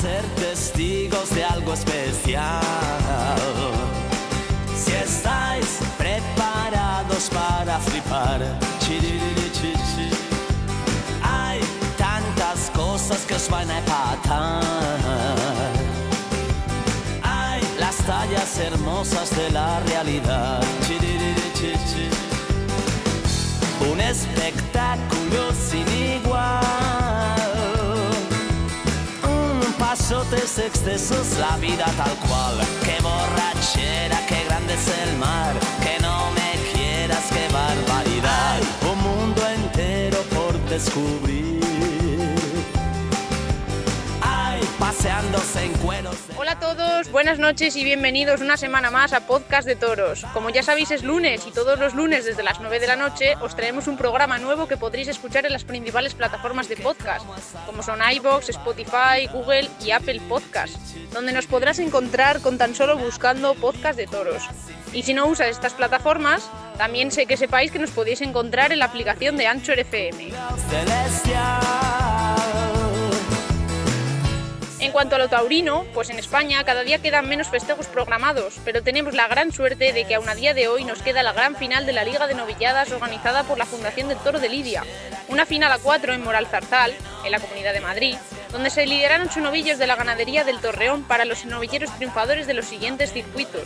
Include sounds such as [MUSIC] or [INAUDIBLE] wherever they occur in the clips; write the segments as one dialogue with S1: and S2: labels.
S1: ser testigos de algo especial. Si estáis preparados para flipar, hay tantas cosas que os van a empatar. Hay las tallas hermosas de la realidad. Un espectáculo sin Un pasotes excesos, la vida tal cual. Qué borrachera, qué grande es el mar. Que no me quieras, qué barbaridad. Un mundo entero por descubrir. En cueros.
S2: Hola a todos, buenas noches y bienvenidos una semana más a Podcast de Toros. Como ya sabéis es lunes y todos los lunes desde las 9 de la noche os traemos un programa nuevo que podréis escuchar en las principales plataformas de podcast, como son iBox, Spotify, Google y Apple Podcast, donde nos podrás encontrar con tan solo buscando Podcast de Toros. Y si no usas estas plataformas, también sé que sepáis que nos podéis encontrar en la aplicación de Anchor FM. En cuanto a lo taurino, pues en España cada día quedan menos festejos programados, pero tenemos la gran suerte de que aún a día de hoy nos queda la gran final de la Liga de Novilladas organizada por la Fundación del Toro de Lidia, una final a cuatro en Moral Zarzal, en la Comunidad de Madrid, donde se lideran ocho novillos de la ganadería del Torreón para los novilleros triunfadores de los siguientes circuitos.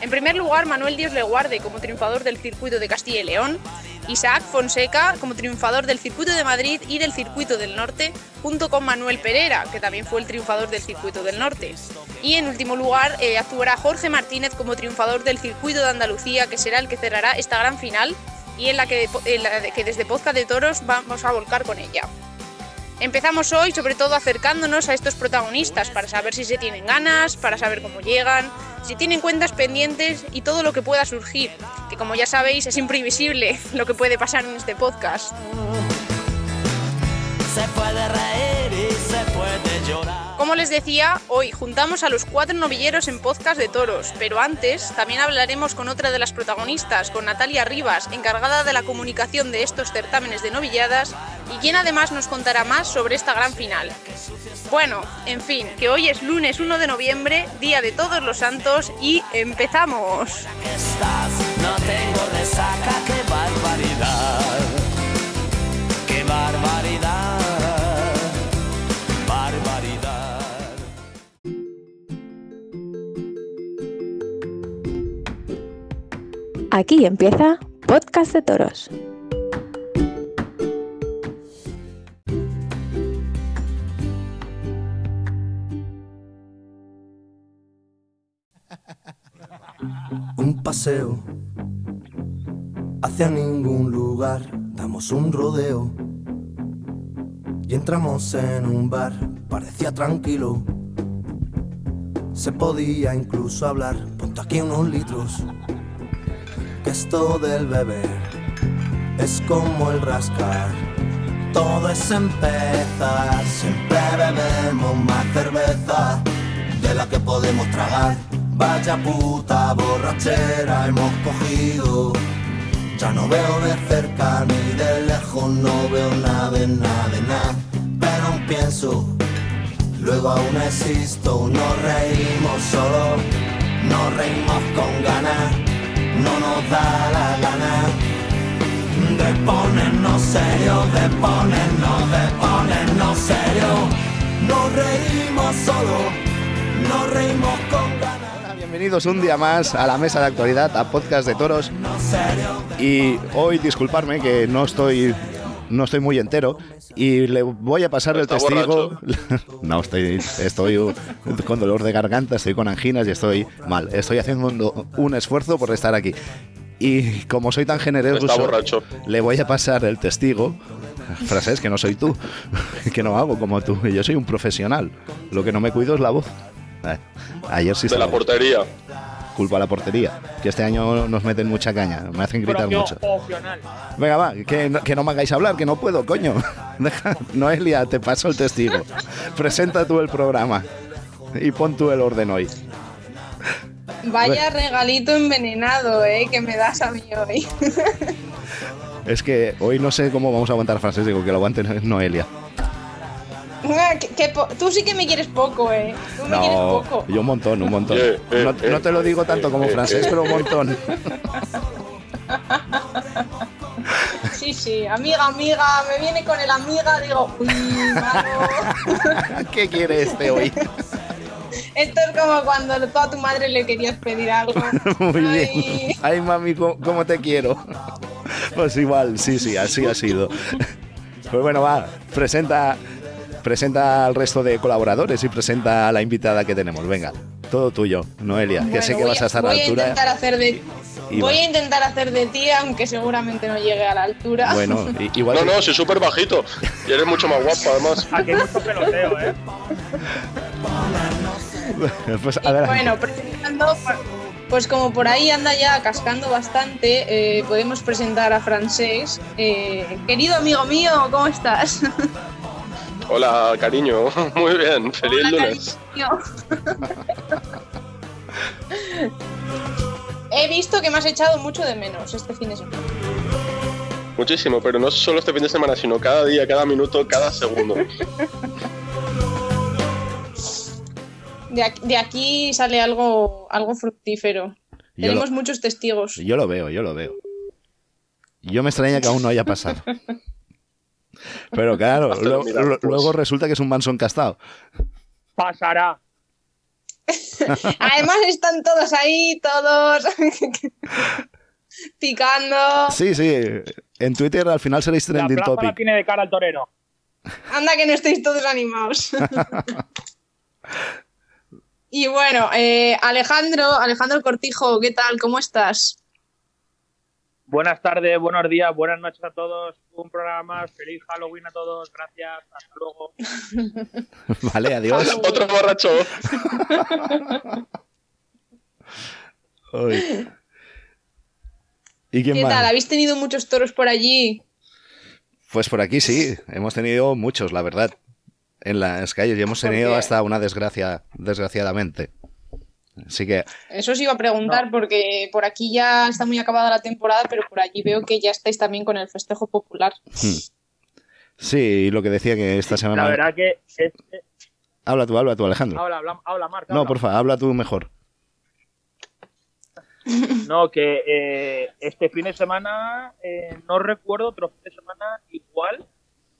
S2: En primer lugar, Manuel Dios le guarde como triunfador del circuito de Castilla y León, Isaac Fonseca como triunfador del circuito de Madrid y del circuito del norte, junto con Manuel Pereira, que también fue el triunfador del circuito del norte. Y en último lugar, eh, actuará Jorge Martínez como triunfador del circuito de Andalucía, que será el que cerrará esta gran final y en la que, en la que desde Podcast de Toros vamos a volcar con ella. Empezamos hoy sobre todo acercándonos a estos protagonistas para saber si se tienen ganas, para saber cómo llegan, si tienen cuentas pendientes y todo lo que pueda surgir, que como ya sabéis es imprevisible [LAUGHS] lo que puede pasar en este podcast.
S1: Se puede reír y se puede llorar.
S2: Como les decía, hoy juntamos a los cuatro novilleros en podcast de toros, pero antes también hablaremos con otra de las protagonistas, con Natalia Rivas, encargada de la comunicación de estos certámenes de novilladas y quien además nos contará más sobre esta gran final. Bueno, en fin, que hoy es lunes 1 de noviembre, día de todos los santos y empezamos.
S3: Aquí empieza Podcast de Toros.
S4: un paseo hacia ningún lugar, damos un rodeo y entramos en un bar, parecía tranquilo, se podía incluso hablar, ponte aquí unos litros, esto del beber es como el rascar, todo es empezar, siempre bebemos más cerveza de la que podemos tragar. Vaya puta borrachera hemos cogido. Ya no veo de cerca ni de lejos, no veo nada nada de nada. Pero aún pienso, luego aún existo. Nos reímos solo, nos reímos con ganas. No nos da la gana de ponernos serio, de ponernos, de ponernos serio. Nos reímos solo, nos reímos con ganas.
S5: Bienvenidos un día más a la mesa de actualidad, a Podcast de Toros. Y hoy disculparme que no estoy, no estoy muy entero y le voy a pasar el
S6: ¿Está
S5: testigo. [LAUGHS] no, estoy, estoy con dolor de garganta, estoy con anginas y estoy mal. Estoy haciendo un, esfuerzo por estar aquí. Y como soy tan generoso, le voy a pasar el testigo. Frases que no soy tú, que no hago como tú. Yo soy un profesional. Lo que no me cuido es la voz. Eh, Ayer sí
S6: de la portería.
S5: Culpa a la portería. Que este año nos meten mucha caña, me hacen gritar mucho. Venga, va, que no, que no me hagáis hablar, que no puedo, coño. [LAUGHS] Noelia, te paso el testigo. Presenta tú el programa y pon tú el orden hoy.
S2: Vaya regalito envenenado, eh, que me das a mí hoy. [LAUGHS]
S5: Es que hoy no sé cómo vamos a aguantar frases, digo que lo aguante Noelia.
S2: Tú sí que me quieres poco, ¿eh? Tú me
S5: no,
S2: quieres poco.
S5: yo un montón, un montón. no, no, te lo digo tanto como francés, pero un montón. [LAUGHS]
S2: Sí, sí, amiga, amiga, me viene con el amiga, digo, uy, malo. [LAUGHS]
S5: ¿Qué quiere este hoy? [LAUGHS]
S2: Esto es como cuando a tu madre le querías pedir algo.
S5: Muy bien. Ay, mami, ¿cómo, te quiero? Pues igual, sí, sí, así ha sido. Pues bueno, va, presenta, presenta al resto de colaboradores y presenta a la invitada que tenemos. Venga, todo tuyo, Noelia, que sé que vas a estar a la altura.
S2: A intentar hacer de, voy a intentar hacer de ti, aunque seguramente no llegue a la altura.
S5: Bueno, [LAUGHS] igual.
S6: No, no, soy súper bajito. Y eres mucho más guapo, además. [LAUGHS]
S7: Aquí hay mucho peloteo, ¿eh? [LAUGHS]
S2: pues, bueno, presentando, pues como por ahí anda ya cascando bastante, eh, podemos presentar a Francés. Eh, querido amigo mío, ¿cómo estás?
S6: Hola, cariño. [LAUGHS] Muy bien. Feliz lunes. [LAUGHS]
S2: He visto que me has echado mucho de menos este fin de semana.
S6: Muchísimo, pero no solo este fin de semana, sino cada día, cada minuto, cada segundo.
S2: de, aquí, sale algo, algo fructífero. Tenemos muchos testigos.
S5: Yo lo veo, yo lo veo. Yo me extraña que aún no haya pasado. [LAUGHS] Pero claro, pues. luego resulta que es un manso encastado.
S7: Pasará. [LAUGHS]
S2: Además están todos ahí, todos picando.
S5: Sí, sí. En Twitter al final seréis trending
S7: la
S5: topic.
S7: tiene de cara al torero.
S2: Anda que no estéis todos animados. [LAUGHS] Y bueno, eh, Alejandro, Alejandro Cortijo, ¿qué tal? ¿Cómo estás?
S7: Buenas tardes, buenos días, buenas noches a todos. Un programa más. Feliz Halloween a todos. Gracias. Hasta luego. [LAUGHS]
S5: vale, adiós.
S6: Otro borracho. [LAUGHS]
S5: ¿Y quién
S2: ¿Qué tal? ¿Habéis tenido muchos toros por allí?
S5: Pues por aquí sí, hemos tenido muchos, la verdad en las calles y hemos tenido hasta una desgracia, desgraciadamente. Así que.
S2: Eso os iba a preguntar, porque por aquí ya está muy acabada la temporada, pero por allí veo que ya estáis también con el festejo popular. Hmm.
S5: Sí, lo que decía que esta semana.
S7: La verdad que.
S5: Habla tú, habla tú, Alejandro.
S7: Habla, habla, habla Marta.
S5: No, por favor, habla tú mejor. [LAUGHS]
S7: No, que eh, este fin de semana eh, no recuerdo otro fin de semana igual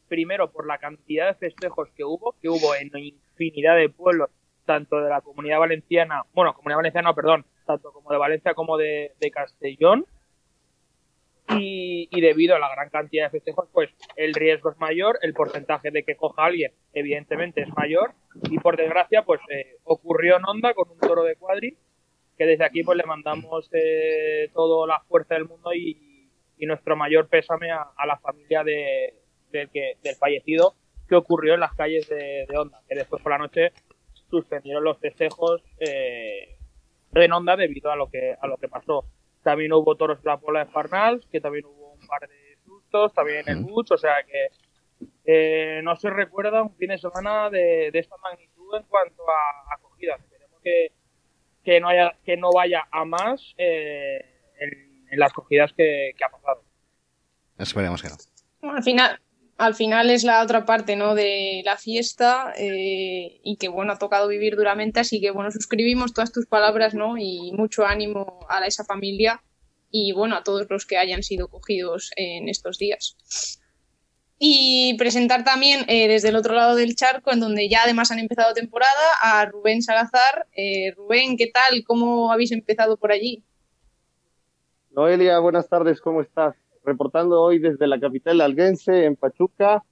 S7: primero por la cantidad de festejos que hubo, que hubo en infinidad de pueblos, tanto de la comunidad valenciana, bueno, comunidad valenciana, perdón, tanto como de Valencia como de, Castellón. Y, debido a la gran cantidad de festejos, pues el riesgo es mayor, el porcentaje de que coja alguien, evidentemente, es mayor. Y por desgracia, pues eh, ocurrió en Onda con un toro de cuadri, que desde aquí pues le mandamos eh, toda la fuerza del mundo y, nuestro mayor pésame a la familia de, del, que, del fallecido que ocurrió en las calles de, de Honda, que después por la noche suspendieron los festejos eh, en Honda debido a lo que a lo que pasó. También hubo toros de la Pola de Farnals, que también hubo un par de sustos, también en el Butch, o sea que eh, no se recuerda un fin de semana de, esta magnitud en cuanto a acogida. Esperemos que, que no haya que no vaya a más eh, en, las acogidas que, que ha pasado.
S5: Esperemos que no.
S2: al final, al final es la otra parte ¿no? de la fiesta eh, y que bueno ha tocado vivir duramente así que bueno suscribimos todas tus palabras ¿no? y mucho ánimo a esa familia y bueno a todos los que hayan sido cogidos en estos días. Y presentar también eh, desde el otro lado del charco en donde ya además han empezado temporada a Rubén Salazar. Eh, Rubén qué tal cómo habéis empezado por allí
S8: Noelia buenas tardes cómo estás reportando hoy desde la capital alguense, en Pachuca.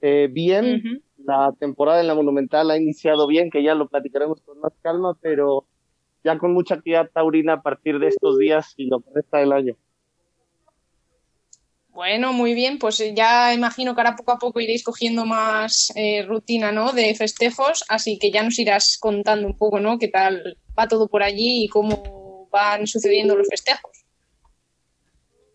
S8: Eh, bien, la temporada en la Monumental ha iniciado bien, que ya lo platicaremos con más calma, pero ya con mucha actividad taurina a partir de estos días y lo que resta del año.
S2: Bueno, muy bien, pues ya imagino que ahora poco a poco iréis cogiendo más eh, rutina, ¿no? De festejos, así que ya nos irás contando un poco, ¿no? Qué tal va todo por allí y cómo van sucediendo los festejos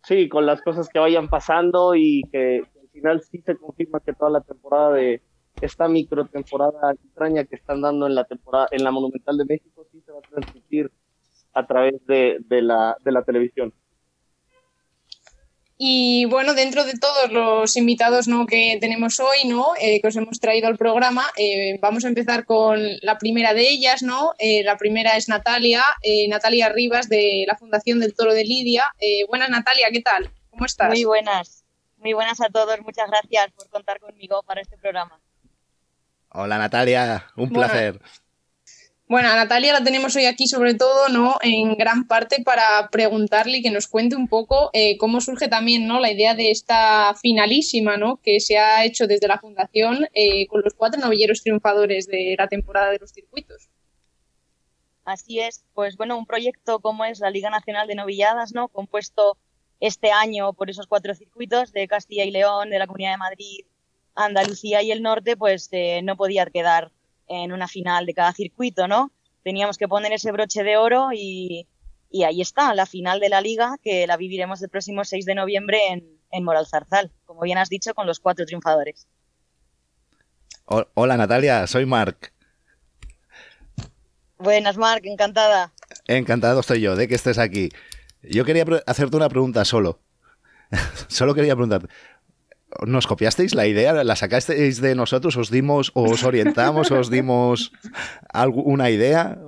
S8: sí, con las cosas que vayan pasando y que, al final sí se confirma que toda la temporada de esta micro temporada extraña que están dando en la temporada en la Monumental de México sí se va a transmitir a través de, la, de la televisión.
S2: Y bueno, dentro de todos los invitados ¿no? que tenemos hoy, ¿no? Eh, que os hemos traído al programa, eh, vamos a empezar con la primera de ellas, ¿no? Eh, la primera es Natalia, Natalia Rivas de la Fundación del Toro de Lidia. buenas Natalia, ¿qué tal? ¿Cómo estás?
S9: Muy buenas, muy buenas a todos, muchas gracias por contar conmigo para este programa.
S5: Hola Natalia, un placer.
S2: Bueno, a Natalia la tenemos hoy aquí sobre todo, ¿no? En gran parte para preguntarle y que nos cuente un poco eh, cómo surge también, ¿no? La idea de esta finalísima, ¿no? Que se ha hecho desde la fundación eh, con los cuatro novilleros triunfadores de la temporada de los circuitos.
S9: Así es, pues bueno, un proyecto como es la Liga Nacional de Novilladas, ¿no? Compuesto este año por esos cuatro circuitos de Castilla y León, de la Comunidad de Madrid, Andalucía y el Norte, pues eh, no podía quedar en una final de cada circuito, ¿no? Teníamos que poner ese broche de oro y, ahí está, la final de la liga, que la viviremos el próximo 6 de noviembre en, en Moral Zarzal, como bien has dicho, con los cuatro triunfadores.
S5: Hola Natalia, soy Marc.
S9: Buenas, Marc, encantada.
S5: Encantado estoy yo de que estés aquí. Yo quería hacerte una pregunta solo. [LAUGHS] solo quería preguntarte. ¿Nos copiasteis la idea? ¿La sacasteis de nosotros? ¿Os dimos, os orientamos, os dimos alguna idea?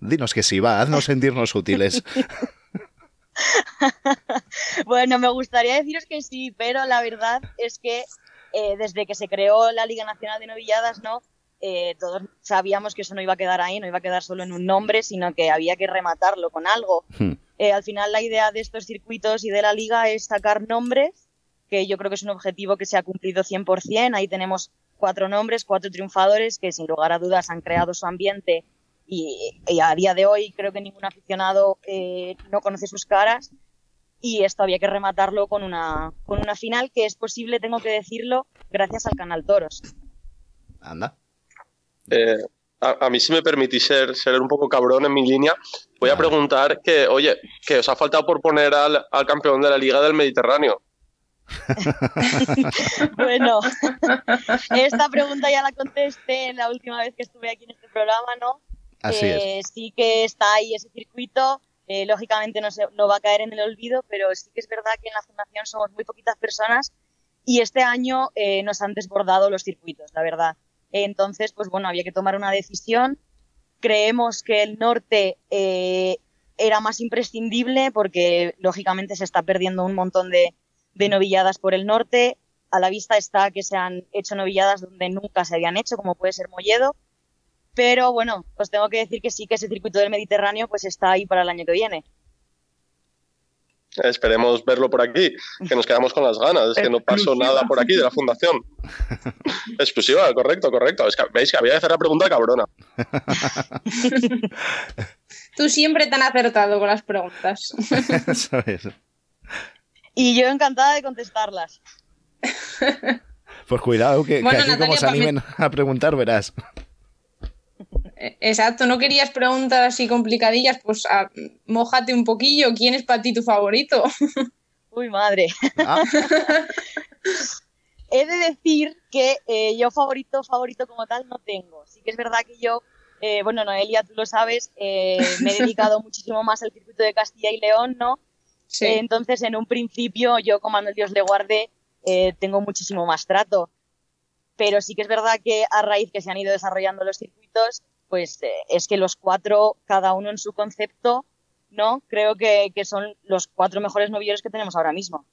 S5: Dinos que sí, va, haznos sentirnos útiles. [LAUGHS]
S9: bueno, me gustaría deciros que sí, pero la verdad es que eh, desde que se creó la Liga Nacional de Novilladas, ¿no? Eh, todos sabíamos que eso no iba a quedar ahí, no iba a quedar solo en un nombre, sino que había que rematarlo con algo. Hmm. Eh, al final la idea de estos circuitos y de la liga es sacar nombres que yo creo que es un objetivo que se ha cumplido 100%. Ahí tenemos cuatro nombres, cuatro triunfadores que sin lugar a dudas han creado su ambiente y, a día de hoy creo que ningún aficionado eh, no conoce sus caras y esto había que rematarlo con una, con una final que es posible, tengo que decirlo, gracias al canal Toros.
S5: Anda.
S6: Eh, a, mí si me permitís ser, ser un poco cabrón en mi línea, voy a preguntar que, oye, que os ha faltado por poner al, al campeón de la Liga del Mediterráneo. [LAUGHS]
S9: bueno, esta pregunta ya la contesté la última vez que estuve aquí en este programa, ¿no?
S5: Así es.
S9: Sí que está ahí ese circuito, eh, lógicamente no, se, no va a caer en el olvido, pero sí que es verdad que en la fundación somos muy poquitas personas y este año eh, nos han desbordado los circuitos, la verdad. Entonces, pues bueno, había que tomar una decisión. Creemos que el norte eh, era más imprescindible porque lógicamente se está perdiendo un montón de, de novilladas por el norte. A la vista está que se han hecho novilladas donde nunca se habían hecho, como puede ser Molledo. Pero bueno, os tengo que decir que sí que ese circuito del Mediterráneo pues está ahí para el año que viene.
S6: Esperemos verlo por aquí, que nos quedamos con las ganas. Es que no pasó nada por aquí de la fundación. [LAUGHS] Exclusiva, correcto, correcto. Es que, Veis que había que hacer la pregunta cabrona.
S2: Tú siempre tan acertado con las preguntas. [LAUGHS] Eso
S9: es. Y yo encantada de contestarlas. [LAUGHS]
S5: Pues cuidado, que, aquí como se animen a preguntar, verás.
S2: Eh, exacto, no querías preguntar así complicadillas, pues a, ah, mojate un poquillo. ¿Quién es para ti tu favorito? [LAUGHS]
S9: Uy, madre. Ah. [LAUGHS] He de decir que eh, yo favorito, favorito como tal no tengo. Sí que es verdad que yo, eh, bueno, Noelia, tú lo sabes, me he dedicado muchísimo más al circuito de Castilla y León, ¿no? Entonces, en un principio, yo como el Dios le guarde, eh, tengo muchísimo más trato. Pero sí que es verdad que a raíz que se han ido desarrollando los circuitos, pues eh, es que los cuatro, cada uno en su concepto, ¿no? Creo que, son los cuatro mejores novilleros que tenemos ahora mismo.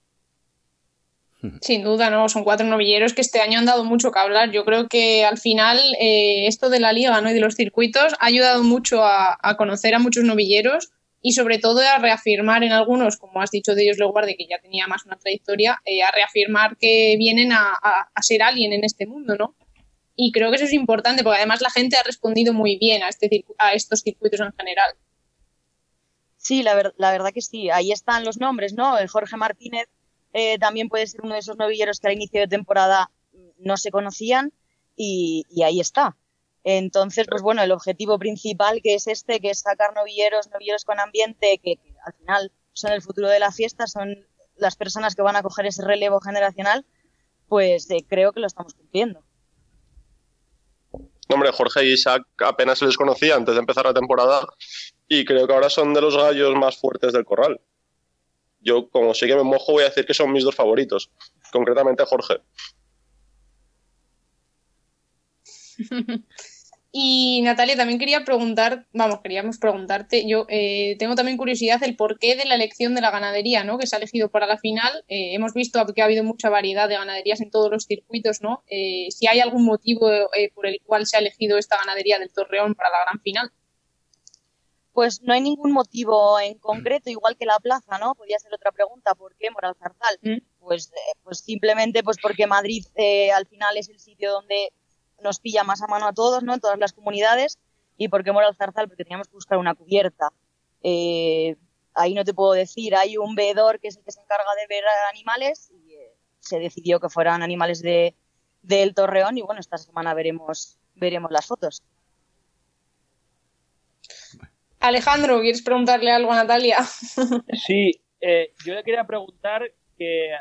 S9: [LAUGHS]
S2: Sin duda, ¿no? Son cuatro novilleros que este año han dado mucho que hablar. Yo creo que al final eh, esto de la liga ¿no? y de los circuitos ha ayudado mucho a, a conocer a muchos novilleros y sobre todo a reafirmar en algunos, como has dicho de ellos guarde que ya tenía más una trayectoria, eh, a reafirmar que vienen a, ser alguien en este mundo, ¿no? Y creo que eso es importante porque además la gente ha respondido muy bien a, este, a estos circuitos en general.
S9: Sí, la, verdad que sí. Ahí están los nombres, ¿no? El Jorge Martínez eh, también puede ser uno de esos novilleros que al inicio de temporada no se conocían y ahí está. Entonces, pues bueno, el objetivo principal que es este, que es sacar novilleros, novilleros con ambiente, que, al final son el futuro de la fiesta, son las personas que van a coger ese relevo generacional, pues eh, creo que lo estamos cumpliendo.
S6: Hombre, Jorge y Isaac apenas se les conocía antes de empezar la temporada y creo que ahora son de los gallos más fuertes del corral. yo como sé que me mojo voy a decir que son mis dos favoritos, concretamente Jorge. [LAUGHS]
S2: Y Natalia, también quería preguntar, vamos, queríamos preguntarte, yo eh, tengo también curiosidad el porqué de la elección de la ganadería, ¿no? Que se ha elegido para la final. Eh, hemos visto que ha habido mucha variedad de ganaderías en todos los circuitos, ¿no? Eh, si hay algún motivo por el cual se ha elegido esta ganadería del Torreón para la gran final.
S9: Pues no hay ningún motivo en concreto, igual que la plaza, ¿no? Podría ser otra pregunta, ¿por qué Moral Zarzal? Mm. Pues, pues simplemente pues porque Madrid al final es el sitio donde nos pilla más a mano a todos, ¿no? En todas las comunidades. ¿Y por qué Moral Zarzal? Porque teníamos que buscar una cubierta. Eh, ahí no te puedo decir, hay un veedor que es el que se encarga de ver animales y eh, se decidió que fueran animales de del Torreón y bueno, esta semana veremos veremos las fotos.
S2: Alejandro, ¿quieres preguntarle algo a Natalia?
S7: Sí, eh, yo le quería preguntar que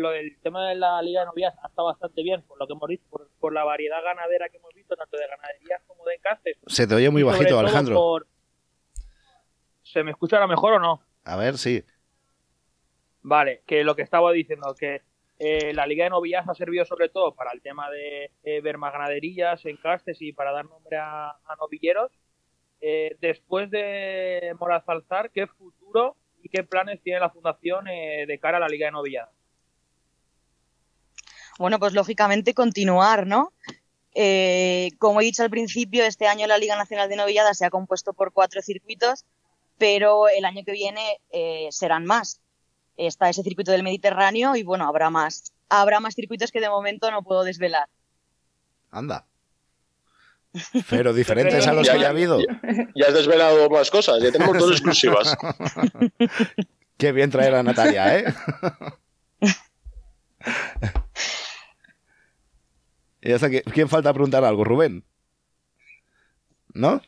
S7: lo del tema de la Liga de Novias está bastante bien, por lo que hemos visto, por, la variedad ganadera que hemos visto, tanto de ganaderías como de castes.
S5: Se te oye muy bajito, Alejandro.
S7: ¿Se me escucha ahora mejor o no?
S5: A ver, sí.
S7: Vale, que lo que estaba diciendo, que eh, la Liga de Novillas ha servido sobre todo para el tema de eh, ver más ganaderías en castes y para dar nombre a, novilleros. Eh, después de Morazalzar, ¿qué futuro y qué planes tiene la Fundación de cara a la Liga de Novilladas?
S9: Bueno, pues lógicamente continuar, ¿no? Eh, como he dicho al principio, este año la Liga Nacional de Novilladas se ha compuesto por cuatro circuitos, pero el año que viene eh, serán más. Está ese circuito del Mediterráneo y bueno, habrá más. Habrá más circuitos que de momento no puedo desvelar.
S5: Anda. [LAUGHS] Pero diferentes a los que haya habido.
S6: Ya, has desvelado más cosas, ya tenemos dos exclusivas. [LAUGHS]
S5: Qué bien traer a Natalia, ¿eh? [LAUGHS] Que, ¿Quién falta preguntar algo? ¿Rubén? ¿No?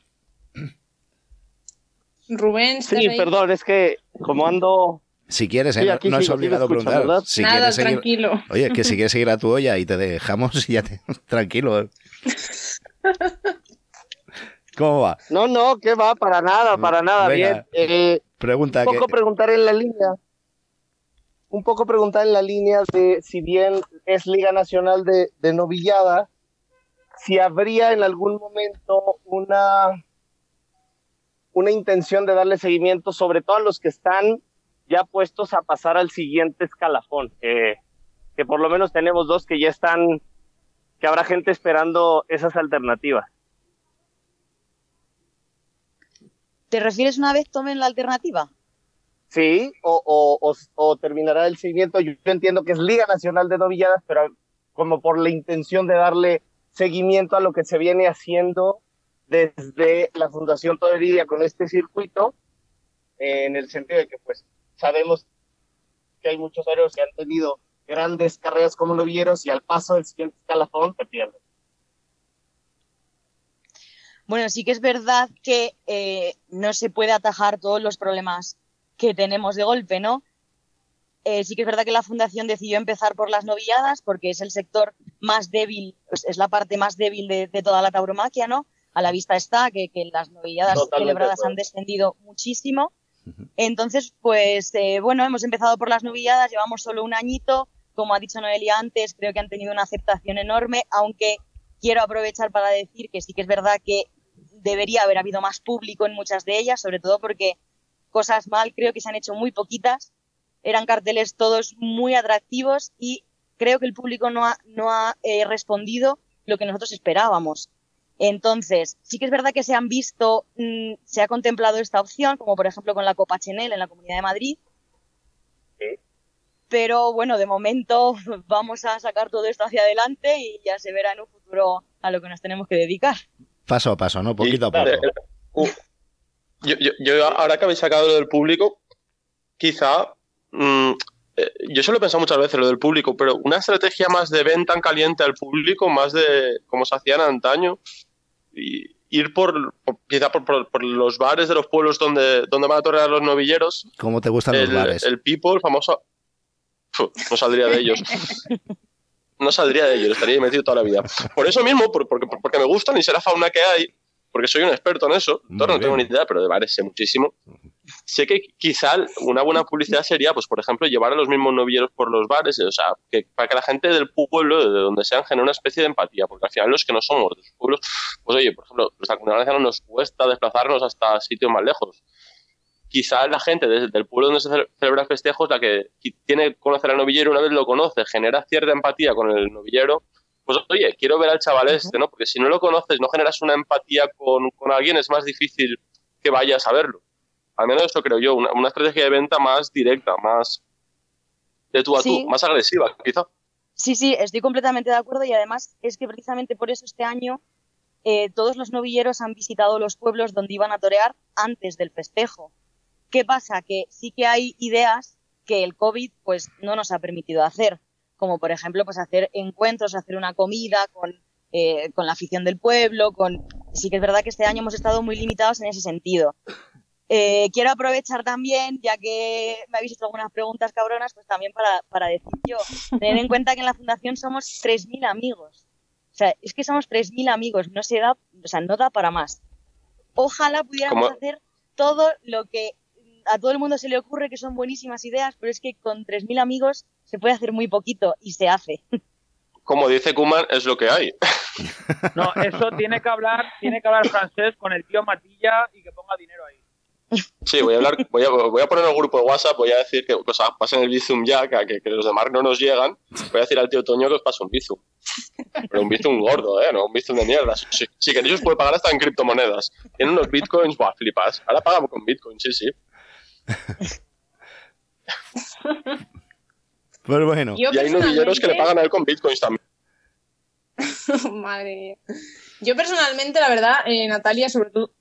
S2: Rubén,
S8: Sí, perdón, es que como ando.
S5: Si quieres, ¿eh? no, es obligado preguntar. Si
S2: Nada, tranquilo.
S5: Oye, que si quieres seguir a tu olla y te dejamos y ya te. [LAUGHS] Tranquilo. ¿eh? ¿Cómo va?
S8: No, no, que va, para nada, para nada. Bien. Eh,
S5: pregunta.
S8: Un poco preguntar en la línea un poco preguntar en la línea de si bien es Liga Nacional de, Novillada, si habría en algún momento una, una intención de darle seguimiento, sobre todo a los que están ya puestos a pasar al siguiente escalafón, que por lo menos tenemos dos que ya están, que habrá gente esperando esas alternativas.
S9: ¿Te refieres una vez tomen la alternativa?
S8: Sí, o, terminará el seguimiento. Yo, entiendo que es Liga Nacional de Novilladas, pero como por la intención de darle seguimiento a lo que se viene haciendo desde la Fundación Toderidia con este circuito, en el sentido de que pues sabemos que hay muchos aéreos que han tenido grandes carreras como novilleros y al paso del siguiente escalafón se pierden.
S9: Bueno, sí que es verdad que eh, no se puede atajar todos los problemas que tenemos de golpe, ¿no? Eh, sí que es verdad que la fundación decidió empezar por las novilladas porque es el sector más débil, pues, es la parte más débil de, toda la tauromaquia, ¿no? A la vista está que, las novilladas celebradas han descendido muchísimo. Entonces, pues eh, bueno, hemos empezado por las novilladas, llevamos solo un añito. Como ha dicho Noelia antes, creo que han tenido una aceptación enorme, aunque quiero aprovechar para decir que sí que es verdad que debería haber habido más público en muchas de ellas, sobre todo porque cosas mal, creo que se han hecho muy poquitas. Eran carteles todos muy atractivos y creo que el público no ha, no ha eh, respondido lo que nosotros esperábamos. Entonces, sí que es verdad que se han visto, mm, se ha contemplado esta opción, como por ejemplo con la Copa Chenel en la Comunidad de Madrid. Pero bueno, de momento [LAUGHS] vamos a sacar todo esto hacia adelante y ya se verá en un futuro a lo que nos tenemos que dedicar.
S5: Paso a paso, ¿no? Poquito a poco.
S6: Yo, yo, ahora que habéis sacado lo del público, quizá. Mm, eh, yo se lo he pensado muchas veces, lo del público, pero una estrategia más de venta en caliente al público, más de como se hacían antaño, y ir por, quizá por, los bares de los pueblos donde, donde van a torear los novilleros.
S5: ¿Cómo te gustan
S6: los
S5: bares?
S6: El People, famoso. no saldría de ellos. [LAUGHS] no saldría de ellos, estaría metido toda la vida. Por eso mismo, porque, porque me gustan y sé la fauna que hay, porque soy un experto en eso. no tengo ni idea, pero de bares sé muchísimo. sé que quizá una buena publicidad sería, pues por ejemplo, llevar a los mismos novilleros por los bares, o sea, que, para que la gente del pueblo, de donde sean, genere una especie de empatía, porque al final los que no somos de los pueblos, pues oye, por ejemplo, nuestra comunidad no nos cuesta desplazarnos hasta sitios más lejos. Quizá la gente del pueblo donde se celebra festejos, la que tiene que conocer al novillero, una vez lo conoce, genera cierta empatía con el novillero, pues oye, quiero ver al chaval este, ¿no? Porque si no lo conoces, no generas una empatía con, con alguien, es más difícil que vayas a verlo. Al menos eso creo yo, una, estrategia de venta más directa, más de tú a tú, más agresiva, quizá.
S9: Sí, sí, estoy completamente de acuerdo y además es que precisamente por eso este año eh, todos los novilleros han visitado los pueblos donde iban a torear antes del festejo. ¿Qué pasa? Que sí que hay ideas que el COVID pues no nos ha permitido hacer, como por ejemplo pues hacer encuentros, hacer una comida con, eh, con la afición del pueblo, con sí que es verdad que este año hemos estado muy limitados en ese sentido. Eh, quiero aprovechar también, ya que me habéis hecho algunas preguntas cabronas, pues también para, para decir yo, tener en cuenta que en la fundación somos 3.000 amigos. O sea, es que somos 3.000 amigos, no se da, o sea, no da para más. Ojalá pudiéramos hacer todo lo que a todo el mundo se le ocurre, que son buenísimas ideas, pero es que con 3.000 amigos se puede hacer muy poquito y se hace.
S6: Como dice Kuman, es lo que hay. [LAUGHS]
S7: No, eso tiene que hablar, tiene que hablar francés con el tío Matilla y que ponga dinero ahí.
S6: Sí, voy a hablar, voy a, voy a poner el grupo de WhatsApp, voy a decir que o sea, pasen el Bizum ya, que, que, los demás no nos llegan. Voy a decir al tío Toño que os pase un Bizum. Pero un Bizum gordo, ¿eh? No un Bizum de mierda. Si, si queréis os puede pagar hasta en criptomonedas. Tienen unos Bitcoins, buah, flipas. Ahora pagamos con Bitcoins, sí, sí. [LAUGHS]
S5: Pues bueno.
S6: y hay novilleros que le pagan a él con Bitcoins también. [LAUGHS]
S2: Madre mía. Yo personalmente, la verdad, eh, Natalia, sobre todo,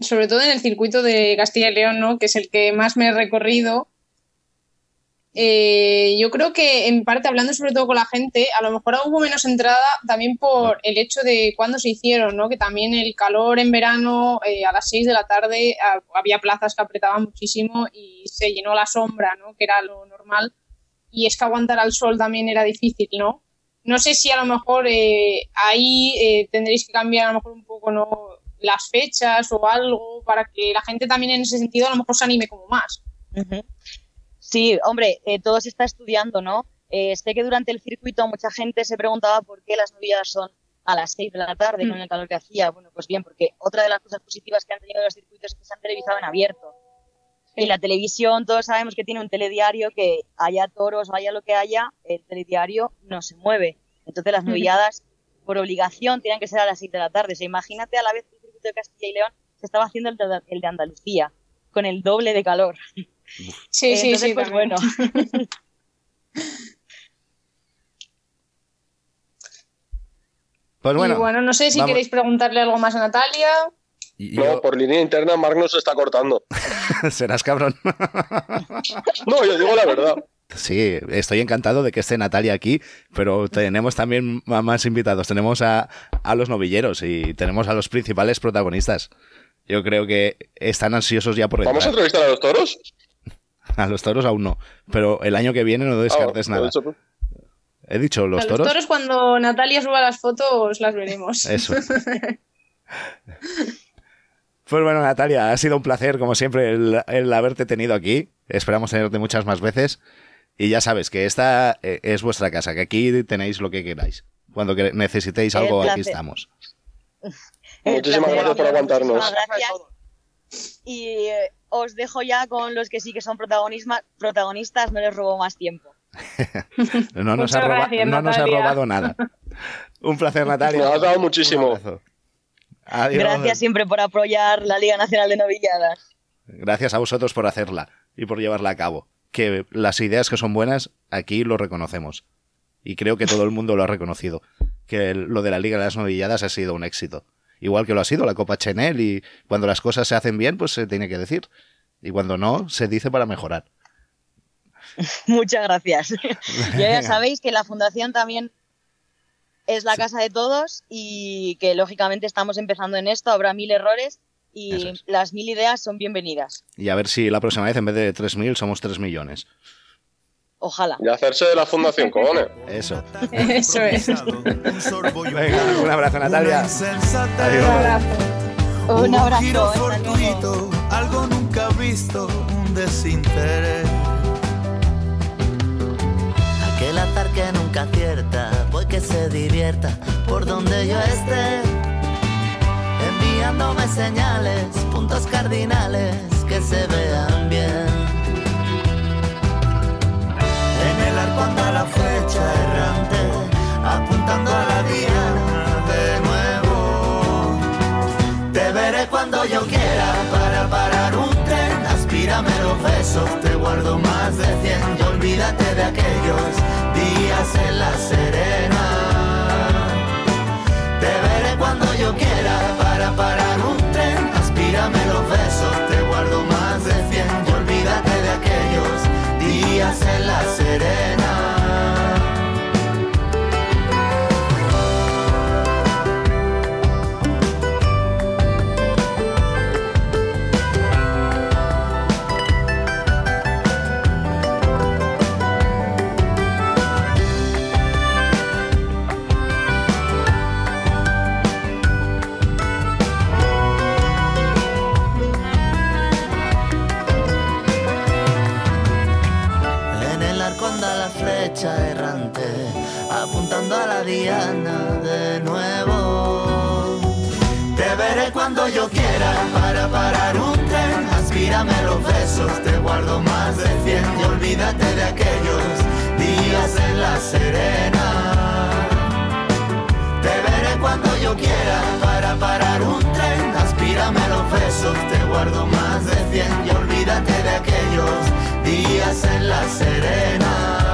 S2: sobre todo en el circuito de Castilla y León, ¿no? que es el que más me he recorrido. Eh, yo creo que en parte hablando sobre todo con la gente, a lo mejor hubo menos entrada también por el hecho de cuándo se hicieron, ¿no? que también el calor en verano eh, a las 6 de la tarde había plazas que apretaban muchísimo y se llenó la sombra, ¿no? que era lo normal. Y es que aguantar al sol también era difícil, ¿no? No sé si a lo mejor eh, ahí tendréis que cambiar a lo mejor un poco, ¿no? las fechas o algo para que la gente también en ese sentido a lo mejor se anime como más.
S9: Sí, hombre, eh, todo se está estudiando, ¿no? Eh, sé que durante el circuito mucha gente se preguntaba por qué las novilladas son a las 6 de la tarde con mm. el calor que hacía. Bueno, pues bien, porque otra de las cosas positivas que han tenido los circuitos es que se han televisado en abierto. En la televisión todos sabemos que tiene un telediario que haya toros haya lo que haya, el telediario no se mueve. Entonces las novilladas por obligación tienen que ser a las 6 de la tarde. O sea, imagínate a la vez de Castilla y León se estaba haciendo el de, Andalucía, con el doble de calor.
S2: Sí, sí, sí.
S9: Pues bueno. [LAUGHS]
S5: Pues bueno,
S2: y bueno, no sé si queréis preguntarle algo más a Natalia.
S6: No, por línea interna Mark nos está cortando. [LAUGHS]
S5: Serás cabrón. [LAUGHS]
S6: no, yo digo la verdad.
S5: Sí, estoy encantado de que esté Natalia aquí, pero tenemos también más invitados. Tenemos a, los novilleros y tenemos a los principales protagonistas. Yo creo que están ansiosos ya por
S6: entrar. ¿Vamos a entrevistar a los toros?
S5: A los toros aún no, pero el año que viene no descartes ah, nada. Pues. He dicho los toros.
S2: Los toros cuando Natalia suba las fotos las veremos. [LAUGHS]
S5: Eso. Pues bueno, Natalia, ha sido un placer, como siempre, el haberte tenido aquí. Esperamos tenerte muchas más veces. Y ya sabes que esta eh, es vuestra casa, que aquí tenéis lo que queráis. Cuando necesitéis algo, aquí estamos.
S6: Muchísimas gracias por aguantarnos.
S9: Y eh, os dejo ya con los que sí que son protagonistas, no les robo más tiempo. [LAUGHS]
S5: no, nos ha, robado nada. Un placer, Natalia.
S6: Nos has dado muchísimo.
S9: Gracias siempre por apoyar la Liga Nacional de Novilladas.
S5: Gracias a vosotros por hacerla y por llevarla a cabo que las ideas que son buenas, aquí lo reconocemos. Y creo que todo el mundo lo ha reconocido. Que lo de la Liga de las Novilladas ha sido un éxito. Igual que lo ha sido la Copa Chenel y cuando las cosas se hacen bien, pues se tiene que decir. Y cuando no, se dice para mejorar. [LAUGHS]
S9: Muchas gracias. [LAUGHS] ya sabéis que la fundación también es la casa de todos y que lógicamente estamos empezando en esto, habrá mil errores, y las mil ideas son bienvenidas.
S5: Y a ver si la próxima vez en vez de 3.000 somos 3 millones.
S9: Ojalá.
S6: Y hacerse de la fundación, [LAUGHS] cojones.
S5: Eso.
S2: Eso es.
S5: Venga, un abrazo, Natalia.
S9: Adiós. Un abrazo. Un abrazo.
S4: algo nunca
S10: visto un desinterés.
S4: Aquel azar que nunca acierta, voy que se divierta por donde yo esté. Enviándome señales, puntos cardinales que se vean bien. Arco anda la flecha errante, apuntando a la diana de nuevo. Te veré cuando yo quiera para parar un tren. Aspírame los besos, te guardo más de cien y olvídate de aquellos días en la serena. Te veré cuando yo quiera para parar un tren. Aspírame los besos, te guardo más de cien y olvídate de aquellos días en la serena. Anda la flecha errante, apuntando a la diana de nuevo. Te veré cuando yo quiera para parar un tren. Aspírame los besos, te guardo más de cien y olvídate de aquellos días en la serena. Te veré cuando yo quiera para parar un tren. Aspírame los besos, te guardo más de cien y olvídate de aquellos días en la serena.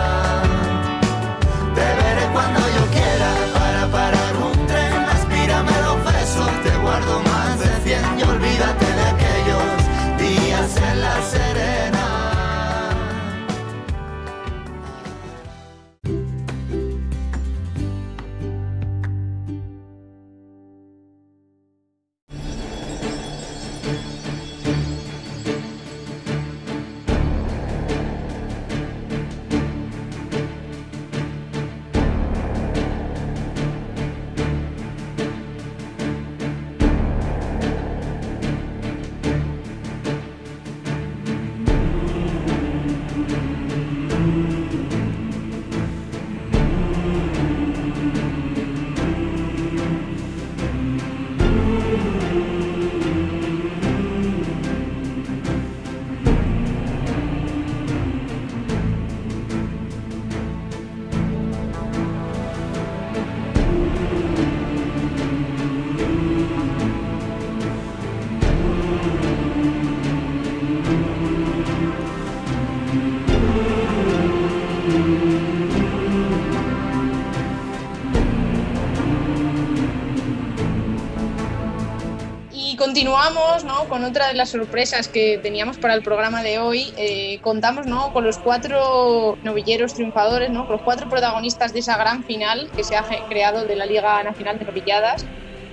S2: Continuamos ¿no? con otra de las sorpresas que teníamos para el programa de hoy. Eh, contamos ¿no? con los cuatro novilleros triunfadores, ¿no? con los cuatro protagonistas de esa gran final que se ha creado de la Liga Nacional de Novilladas.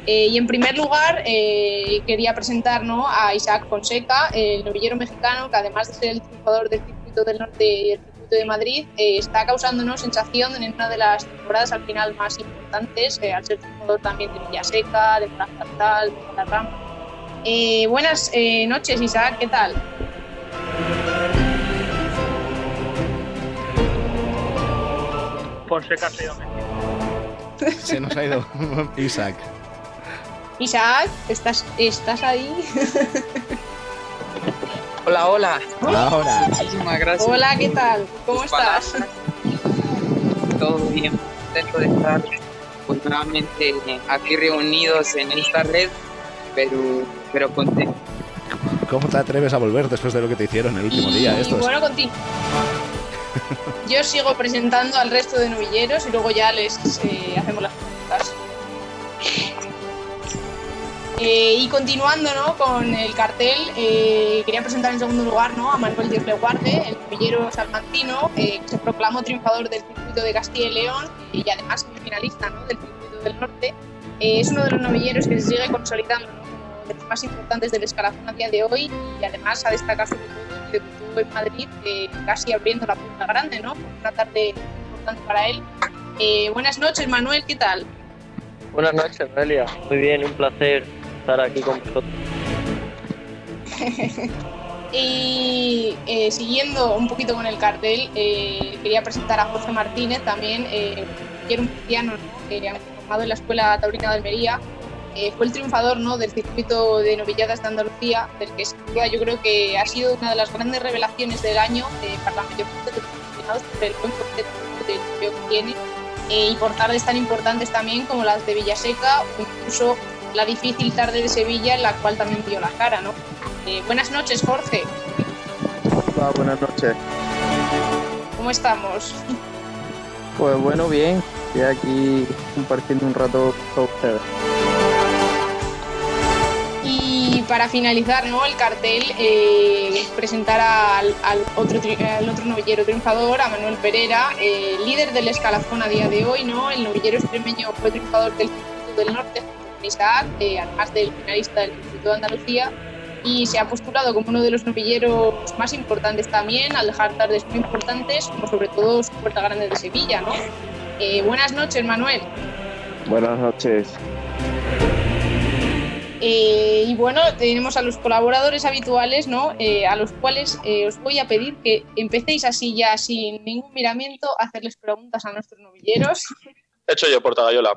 S2: Eh, y en primer lugar eh, quería presentar ¿no? a Isaac Fonseca, el novillero mexicano que además de ser el triunfador del circuito del norte y el circuito de Madrid, eh, está causándonos sensación en una de las temporadas al final más importantes, eh, al ser triunfador también de Villaseca, de Francartal, de Guadalajara. Eh, buenas eh, noches, Isaac, ¿qué tal?
S7: Fonseca se. [LAUGHS]
S5: Se nos ha ido Isaac.
S2: Isaac, ¿estás, estás ahí? [LAUGHS]
S11: Hola, hola.
S5: Ahora.
S11: Muchísimas gracias.
S2: Hola, ¿qué tal? ¿Cómo estás?
S11: palabras. Todo bien. Contento de estar pues, nuevamente aquí reunidos en esta red, pero, pero contento.
S5: ¿Cómo te atreves a volver después de lo que te hicieron el último día
S2: Y
S5: estos?
S2: bueno, continu- [LAUGHS] Yo sigo presentando al resto de novilleros y luego ya les eh, hacemos las preguntas. Eh, y continuando ¿no? con el cartel, eh, quería presentar en segundo lugar ¿no? a Manuel Díaz Leguarde, el novillero salmantino, eh, que se proclamó triunfador del circuito de Castilla y León y además finalista ¿no? del circuito del norte. Eh, es uno de los novilleros que se sigue consolidando de los más importantes del escalafón a día de hoy y además a destacar sobre todo que debutó en Madrid eh, casi abriendo la puerta grande, ¿no? Una tarde importante para él. Eh, buenas noches, Manuel, ¿qué tal?
S12: Buenas noches, Noelia. Muy bien, un placer estar aquí con vosotros. [LAUGHS]
S2: Y eh, siguiendo un poquito con el cartel, eh, quería presentar a Jorge Martínez también, eh, que era un cristiano que ha formado en la Escuela Taurina de Almería. Fue el triunfador ¿no? del circuito de novilladas de Andalucía, del que sin duda yo creo que ha sido una de las grandes revelaciones del año para la mayor parte de los aficionados por el buen concepto que tiene y por tardes tan importantes también como las de Villaseca o incluso la difícil tarde de Sevilla en la cual también dio la cara, ¿no? Eh, buenas noches, Jorge.
S13: Hola, buenas noches.
S2: ¿Cómo estamos?
S13: Pues bueno, bien. Estoy aquí compartiendo un rato con ustedes.
S2: Y para finalizar ¿no? el cartel, eh, presentar al, otro, al otro novillero triunfador, a Manuel Pereira, eh, líder del escalafón a día de hoy. ¿no? El novillero extremeño fue triunfador del Circuito del Norte, Isaac, además del finalista del Circuito de Andalucía y se ha postulado como uno de los novilleros más importantes también, al dejar tardes muy importantes, como sobre todo su Puerta Grande de Sevilla, ¿no? Eh, buenas noches, Manuel.
S13: Buenas noches.
S2: Eh, y bueno, tenemos a los colaboradores habituales, ¿no? Eh, a los cuales os voy a pedir que empecéis así ya, sin ningún miramiento, a hacerles preguntas a nuestros novilleros.
S6: Hecho yo, Portagayola.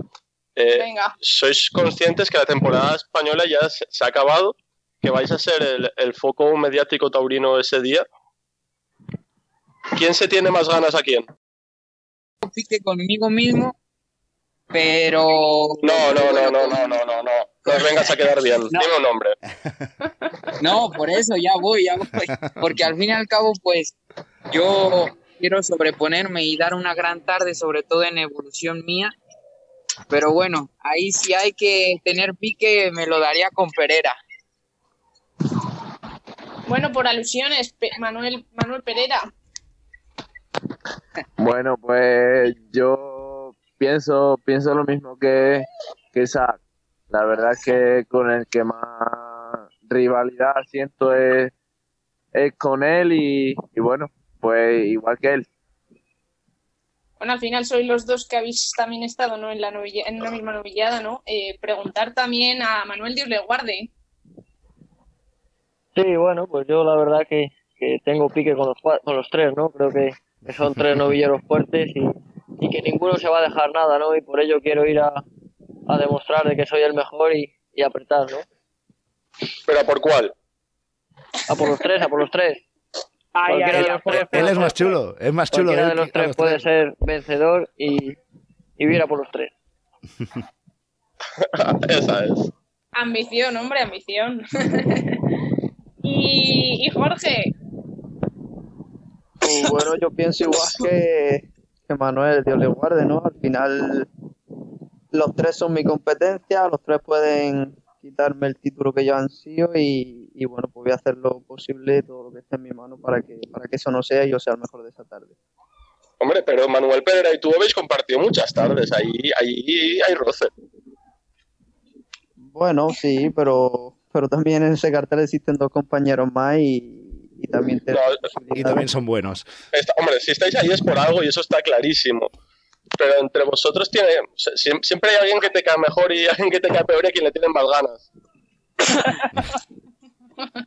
S6: Venga. ¿Sois conscientes que la temporada española ya se ha acabado que vais a ser el, foco mediático taurino ese día. ¿Quién se tiene más ganas a quién?
S11: Pique conmigo mismo, pero.
S6: No, no, no, no, no, no, no, no. No vengas a quedar bien. Dime un nombre.
S11: No, por eso ya voy, ya voy. Porque al fin y al cabo, pues, yo quiero sobreponerme y dar una gran tarde, sobre todo en evolución mía. Pero bueno, ahí sí hay que tener pique, me lo daría con Pereira.
S2: Bueno, por alusiones, Manuel, Manuel Pereira.
S13: Bueno, pues yo pienso, pienso lo mismo que, que La verdad es que con el que más rivalidad siento es, es con él y, bueno, pues igual que él.
S2: Bueno, al final sois los dos que habéis también estado ¿no? en, la novilla, en una misma novillada, ¿no? Eh, preguntar también a Manuel Dios le guarde.
S14: Sí, bueno, pues yo la verdad que, tengo pique con los, con los tres, ¿no? Creo que, son tres novilleros fuertes y, que ninguno se va a dejar nada, ¿no? Y por ello quiero ir a, demostrar de que soy el mejor y, apretar, ¿no?
S6: ¿Pero a por cuál?
S14: A por los tres, a por los tres.
S5: él es más chulo, es más chulo.
S14: Cualquiera de los tres puede ser vencedor y, y ir a por los tres. [LAUGHS]
S6: Esa es.
S2: Ambición, hombre, ambición. [LAUGHS] Y, Jorge.
S14: Pues bueno, yo pienso igual que, que Manuel, Dios le guarde, ¿no? Al final los tres son mi competencia, los tres pueden quitarme el título que ya han sido y, bueno, pues voy a hacer lo posible, todo lo que esté en mi mano para que, para que eso no sea y yo sea el mejor de esa tarde.
S6: Hombre, pero Manuel Pereira y tú habéis compartido muchas tardes, ahí, ahí hay roce.
S14: Bueno, sí, pero pero también en ese cartel existen dos compañeros más y, también
S5: y también son buenos.
S6: hombre, si estáis ahí es por algo y eso está clarísimo. Pero entre vosotros tiene, siempre hay alguien que te cae mejor y alguien que te cae peor y a quien le tienen más ganas. [LAUGHS]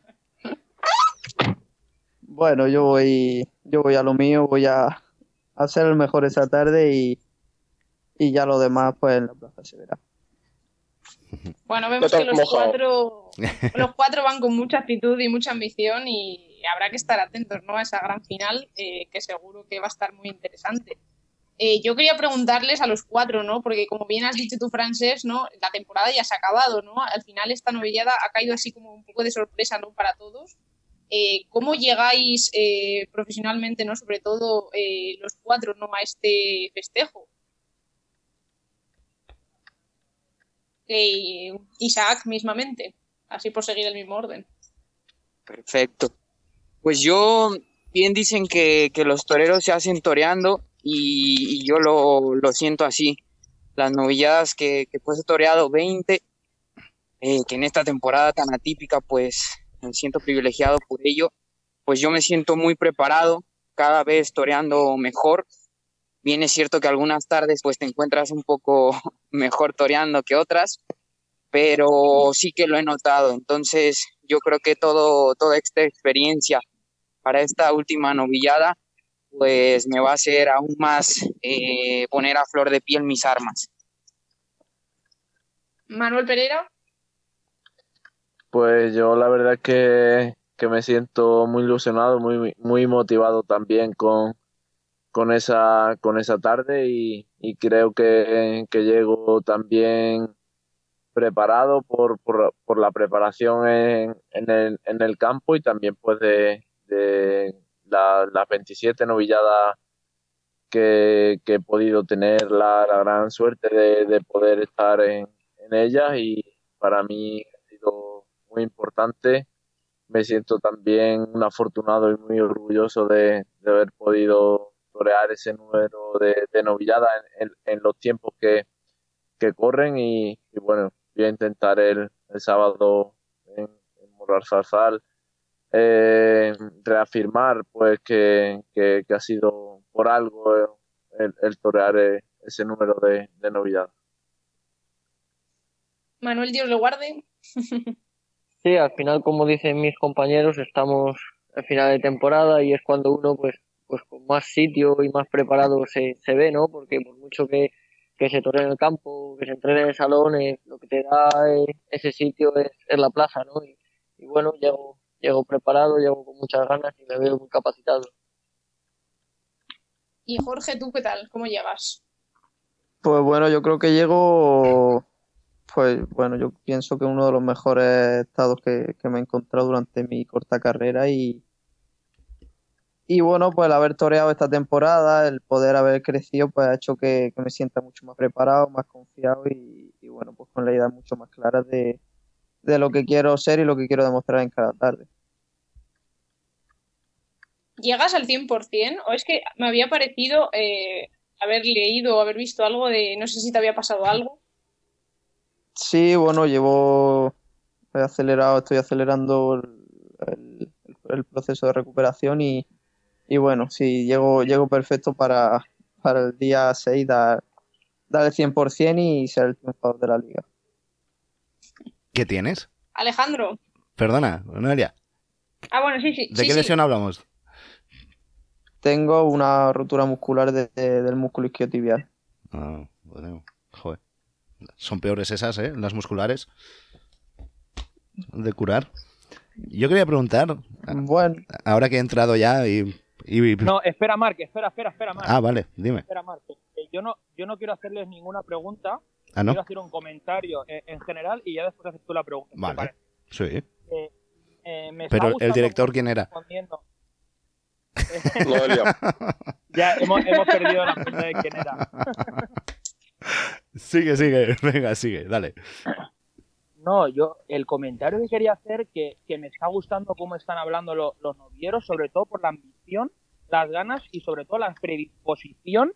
S14: bueno, yo voy, yo voy a lo mío, voy a hacer el mejor esa tarde y, y ya lo demás pues en la plaza se verá.
S2: Bueno, vemos que los cuatro, [LAUGHS] los cuatro van con mucha actitud y mucha ambición y habrá que estar atentos ¿no? a esa gran final eh, que seguro que va a estar muy interesante. Eh, yo quería preguntarles a los cuatro, ¿no? Porque como bien has dicho tú, Francés, ¿no? La temporada ya se ha acabado, ¿no? Al final esta novillada ha caído así como un poco de sorpresa, ¿no? Para todos. Eh, ¿Cómo llegáis profesionalmente, ¿no? Sobre todo los cuatro, ¿no? A este festejo. Isaac mismamente, así por seguir el mismo orden.
S11: Perfecto. Pues yo, bien dicen que, los toreros se hacen toreando y, yo lo, siento así. Las novilladas que, que pues he toreado 20, eh, que en esta temporada tan atípica pues me siento privilegiado por ello, pues yo me siento muy preparado, cada vez toreando mejor. Bien es cierto que algunas tardes pues te encuentras un poco [LAUGHS] mejor toreando que otras, pero sí que lo he notado. Entonces yo creo que todo, toda esta experiencia para esta última novillada, pues me va a hacer aún más eh, poner a flor de piel mis armas.
S2: Manuel Pereira.
S13: Pues yo la verdad es que, que me siento muy ilusionado, muy, muy motivado también con, con, esa, con esa tarde y, y creo que, que, llego también preparado por, por, por la preparación en, en, el, en el campo y también pues de, de las 27 novilladas que, que, he podido tener la, la gran suerte de, de poder estar en, en ellas y para mí ha sido muy importante. Me siento también un afortunado y muy orgulloso de, de haber podido torear ese número de, de novillada en, en, los tiempos que, que corren y, y, bueno, voy a intentar el, el sábado en, en Morar Zarzal eh, reafirmar pues que, que, que, ha sido por algo el, el torear eh, ese número de, de novillada.
S2: Manuel, Dios lo guarde. [LAUGHS]
S14: Sí, al final, como dicen mis compañeros, estamos al final de temporada y es cuando uno, pues, pues con más sitio y más preparado se, se ve, ¿no? Porque por mucho que, que se torre en el campo, que se entrene en el salón, eh, lo que te da eh, ese sitio es, es, la plaza, ¿no? Y, y, bueno, llego, llego preparado, llego con muchas ganas y me veo muy capacitado.
S2: Y Jorge, ¿tú qué tal? ¿Cómo llegas?
S14: Pues bueno, yo creo que llego pues bueno, yo pienso que uno de los mejores estados que, que me he encontrado durante mi corta carrera y, y bueno, pues el haber toreado esta temporada, el poder haber crecido, pues ha hecho que, que me sienta mucho más preparado, más confiado y, y, bueno, pues con la idea mucho más clara de, de lo que quiero ser y lo que quiero demostrar en cada tarde.
S2: ¿Llegas al 100% o es que me había parecido eh, haber leído o haber visto algo de, no sé si te había pasado algo?
S14: Sí, bueno, llevo he acelerado, estoy acelerando el, el, el proceso de recuperación y, y, bueno, sí, llego, llego perfecto para, para el día 6 dar, dar el 100% y ser el triunfador de la liga.
S5: ¿Qué tienes?
S2: Alejandro.
S5: Perdona, Noelia.
S2: Ah, bueno, sí, sí.
S5: ¿De
S2: sí,
S5: qué
S2: sí.
S5: lesión hablamos?
S14: Tengo una rotura muscular de, de, del músculo isquiotibial.
S5: Ah, bueno, joder. Son peores esas, ¿eh? Las musculares. De curar. Yo quería preguntar.
S14: Bueno.
S5: Ahora que he entrado ya y. y...
S7: No, espera, Mark, espera, espera, espera, Mark.
S5: Ah, vale, dime.
S7: Espera, Mark. Yo no, yo no quiero hacerles ninguna pregunta.
S5: Ah, ¿no?
S7: Quiero hacer un comentario en, en, general y ya después haces tú la pregunta.
S5: Vale. Sí.
S7: Eh, eh, me
S5: Pero el director, ¿quién era? [LAUGHS]
S7: ya hemos, hemos perdido la pregunta de quién era.
S5: sigue, sigue, venga, sigue, dale.
S7: No, yo, el comentario que quería hacer, que, que me está gustando cómo están hablando lo, los novieros, sobre todo por la ambición, las ganas y sobre todo la predisposición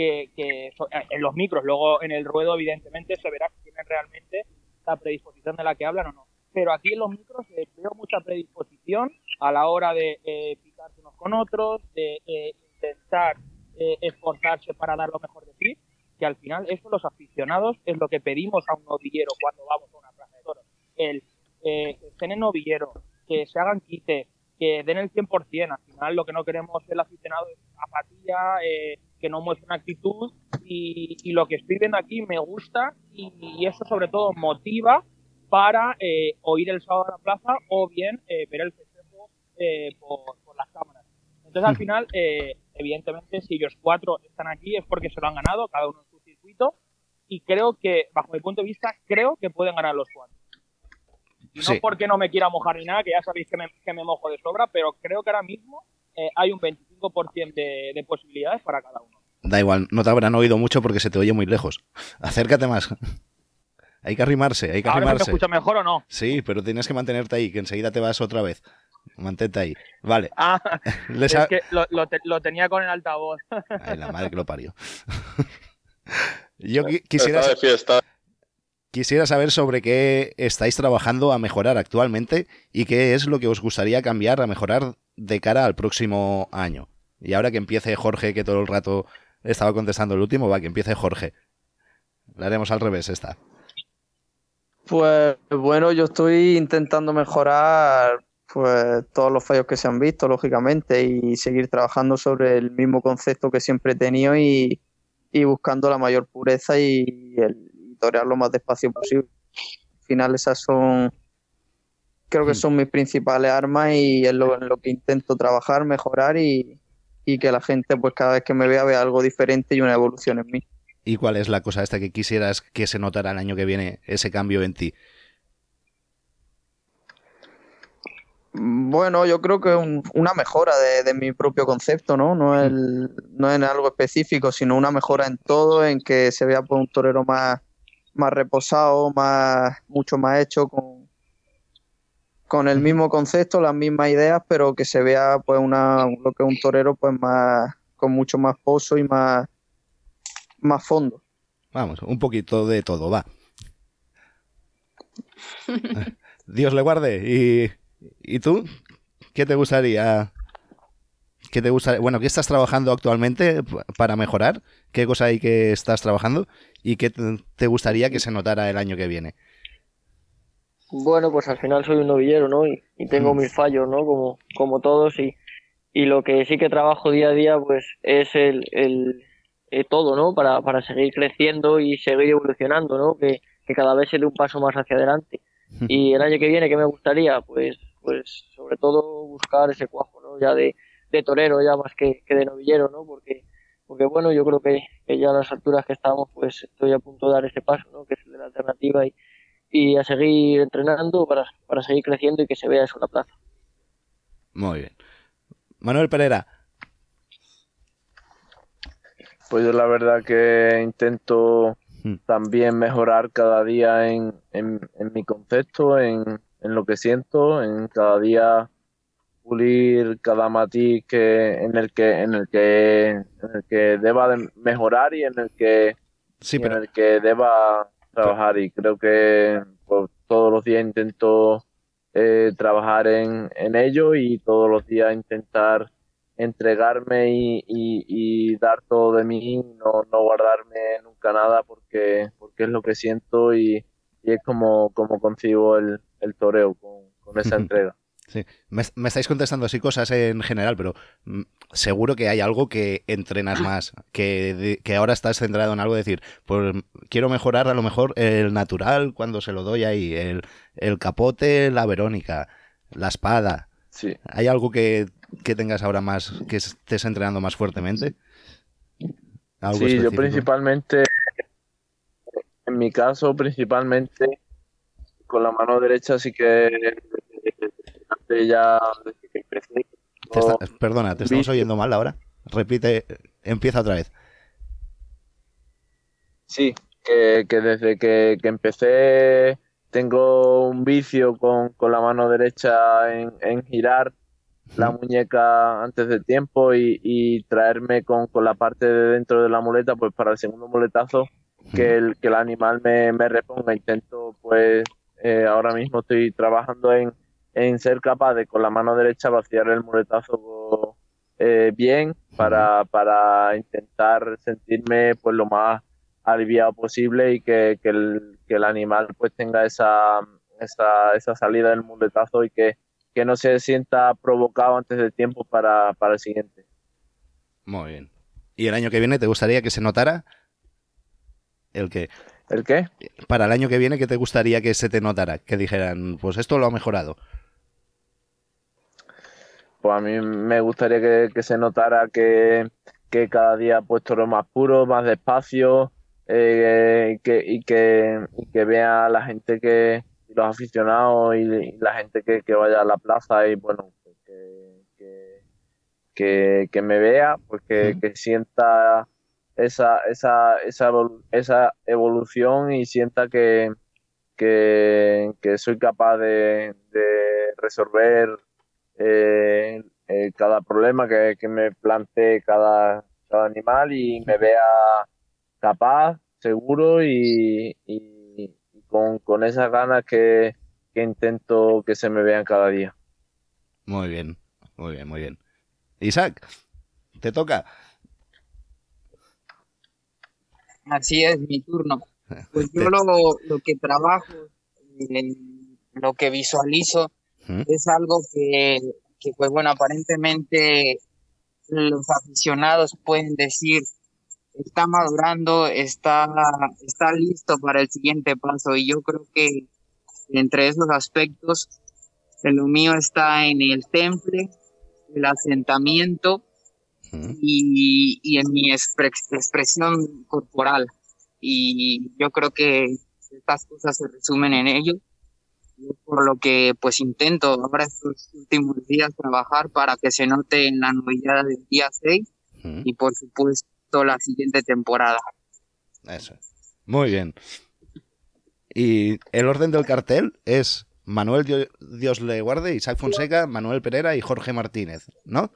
S7: que, que en los micros, luego en el ruedo evidentemente se verá si tienen realmente la predisposición de la que hablan o no. Pero aquí en los micros eh, veo mucha predisposición a la hora de eh, picarse unos con otros, de eh, intentar eh, esforzarse para dar lo mejor de sí que al final eso los aficionados es lo que pedimos a un novillero cuando vamos a una plaza de toros. El eh, que estén novillero, que se hagan quite, que den el 100%. Al final lo que no queremos el aficionado es apatía, eh, que no muestre una actitud y, y, lo que estoy viendo aquí me gusta y, y eso sobre todo motiva para eh, o ir el sábado a la plaza o bien eh, ver el festejo eh, por, por, las cámaras. Entonces al final, eh, evidentemente, si ellos cuatro están aquí es porque se lo han ganado, cada uno circuito y creo que, bajo mi punto de vista, creo que pueden ganar los cuatro. Y no sí. porque no me quiera mojar ni nada, que ya sabéis que me, que me mojo de sobra, pero creo que ahora mismo eh, hay un 25% de, de, posibilidades para cada uno.
S5: Da igual, no te habrán oído mucho porque se te oye muy lejos. [LAUGHS] Acércate más. [LAUGHS] Hay que arrimarse, hay que
S7: ¿Ahora
S5: arrimarse.
S7: ¿Ahora me escucha mejor o no?
S5: Sí, pero tienes que mantenerte ahí, que enseguida te vas otra vez. Mantente ahí. Vale.
S7: Ah, [LAUGHS] Les es que lo, lo, te, lo, tenía con el altavoz.
S5: Ay, la madre que lo parió. Yo quisiera, quisiera saber sobre qué estáis trabajando a mejorar actualmente y qué es lo que os gustaría cambiar a mejorar de cara al próximo año. Y ahora que empiece Jorge, que todo el rato estaba contestando el último, va, que empiece Jorge. La haremos al revés esta.
S14: Pues bueno, yo estoy intentando mejorar pues todos los fallos que se han visto, lógicamente, y seguir trabajando sobre el mismo concepto que siempre he tenido y, buscando la mayor pureza y, el, torear lo más despacio posible. Al final esas son, creo que hmm. son mis principales armas y es lo, en lo que intento trabajar, mejorar y, y que la gente pues cada vez que me vea vea algo diferente y una evolución en mí.
S5: ¿Y cuál es la cosa esta que quisieras que se notara el año que viene, ese cambio en ti?
S14: Bueno, yo creo que un, una mejora de, mi propio concepto, ¿no? No, el, no en algo específico, sino una mejora en todo, en que se vea pues, un torero más, más reposado, más, mucho más hecho, con, con el mismo concepto, las mismas ideas, pero que se vea pues una, lo que es un torero pues más, con mucho más pozo y más, más fondo.
S5: Vamos, un poquito de todo, va. [LAUGHS] Dios le guarde. ¿Y, ¿Y tú? ¿Qué te gustaría? ¿Qué te gustaría? Bueno, ¿qué estás trabajando actualmente para mejorar? ¿Qué cosa hay que estás trabajando? ¿Y qué te gustaría que se notara el año que viene?
S12: Bueno, pues al final soy un novillero, ¿no? Y, tengo mm. mis fallos, ¿no? Como, como todos. Y, y lo que sí que trabajo día a día, pues es el, el, eh, todo, ¿no? Para, para seguir creciendo y seguir evolucionando, ¿no? Que, que cada vez se dé un paso más hacia adelante. Y el año que viene, ¿qué me gustaría? Pues, pues sobre todo buscar ese cuajo, ¿no? Ya de, de torero, ya más que, que, de novillero, ¿no? Porque, porque bueno, yo creo que, que, ya a las alturas que estamos, pues estoy a punto de dar ese paso, ¿no? Que es el de la alternativa y, y a seguir entrenando para, para seguir creciendo y que se vea eso en la plaza.
S5: Muy bien. Manuel Pereira,
S13: pues yo la verdad que intento hmm. también mejorar cada día en, en, mi concepto, en, en, lo que siento, en cada día pulir cada matiz que en el que en el que en el que deba de mejorar y en el que en el que deba trabajar y creo que pues, todos los días intento eh, trabajar en, en ello y todos los días intentar entregarme y, dar todo de mí, no, no guardarme nunca nada porque, porque es lo que siento y, es como, como concibo el, el toreo con, esa [LAUGHS] entrega.
S5: Sí. Me, estáis contestando así cosas en general, pero mm, seguro que hay algo que entrenas más, que, que, ahora estás centrado en algo, decir, pues quiero mejorar a lo mejor el natural cuando se lo doy ahí, el, el capote, la Verónica, la espada.
S13: Sí.
S5: ¿Hay algo que que tengas ahora más, que estés entrenando más fuertemente?
S13: sí, yo principalmente, en mi caso, principalmente con la mano derecha, sí que ya
S5: perdona, te estamos oyendo mal ahora. Repite, empieza otra vez.
S13: Sí, que, desde que, empecé tengo un vicio con, la mano derecha en, en girar la muñeca antes de tiempo y, traerme con, la parte de dentro de la muleta, pues para el segundo muletazo que el, que el animal me, reponga. Intento, pues eh, ahora mismo estoy trabajando en, en ser capaz de con la mano derecha vaciar el muletazo eh, bien para, para intentar sentirme pues lo más aliviado posible y que, que, el, que el animal pues tenga esa, esa, esa salida del muletazo y que que no se sienta provocado antes de tiempo para, el siguiente.
S5: Muy bien. ¿Y el año que viene te gustaría que se notara? ¿El qué?
S13: ¿El qué?
S5: Para el año que viene, ¿qué te gustaría que se te notara? Que dijeran, pues esto lo ha mejorado.
S13: Pues a mí me gustaría que, se notara que, cada día puesto lo más puro, más despacio, eh, que, y, que, y que vea a la gente que, los aficionados y, la gente que, vaya a la plaza y bueno, pues que, que, me vea, pues que, sienta esa, esa, esa, esa evolución y sienta que, que, soy capaz de, resolver eh, eh, cada problema que, me plantee cada, cada animal y me vea capaz, seguro y con, con esas ganas que, intento que se me vean cada día.
S5: Muy bien, muy bien, muy bien. Isaac, te toca.
S11: Así es, mi turno. [LAUGHS] Pues yo lo, que trabajo lo que visualizo es algo que, que, pues bueno, aparentemente los aficionados pueden decir está madurando, está, está listo para el siguiente paso y yo creo que entre esos aspectos lo mío está en el temple, el asentamiento y, y, en mi expresión corporal. Y yo creo que estas cosas se resumen en ello. Por lo que pues intento ahora estos últimos días trabajar para que se note en la novedad del día 6 y por supuesto la siguiente temporada.
S5: Eso. Muy bien. Y el orden del cartel es Manuel Dios, le guarde, Isaac Fonseca, Manuel Pereira y Jorge Martínez, ¿no?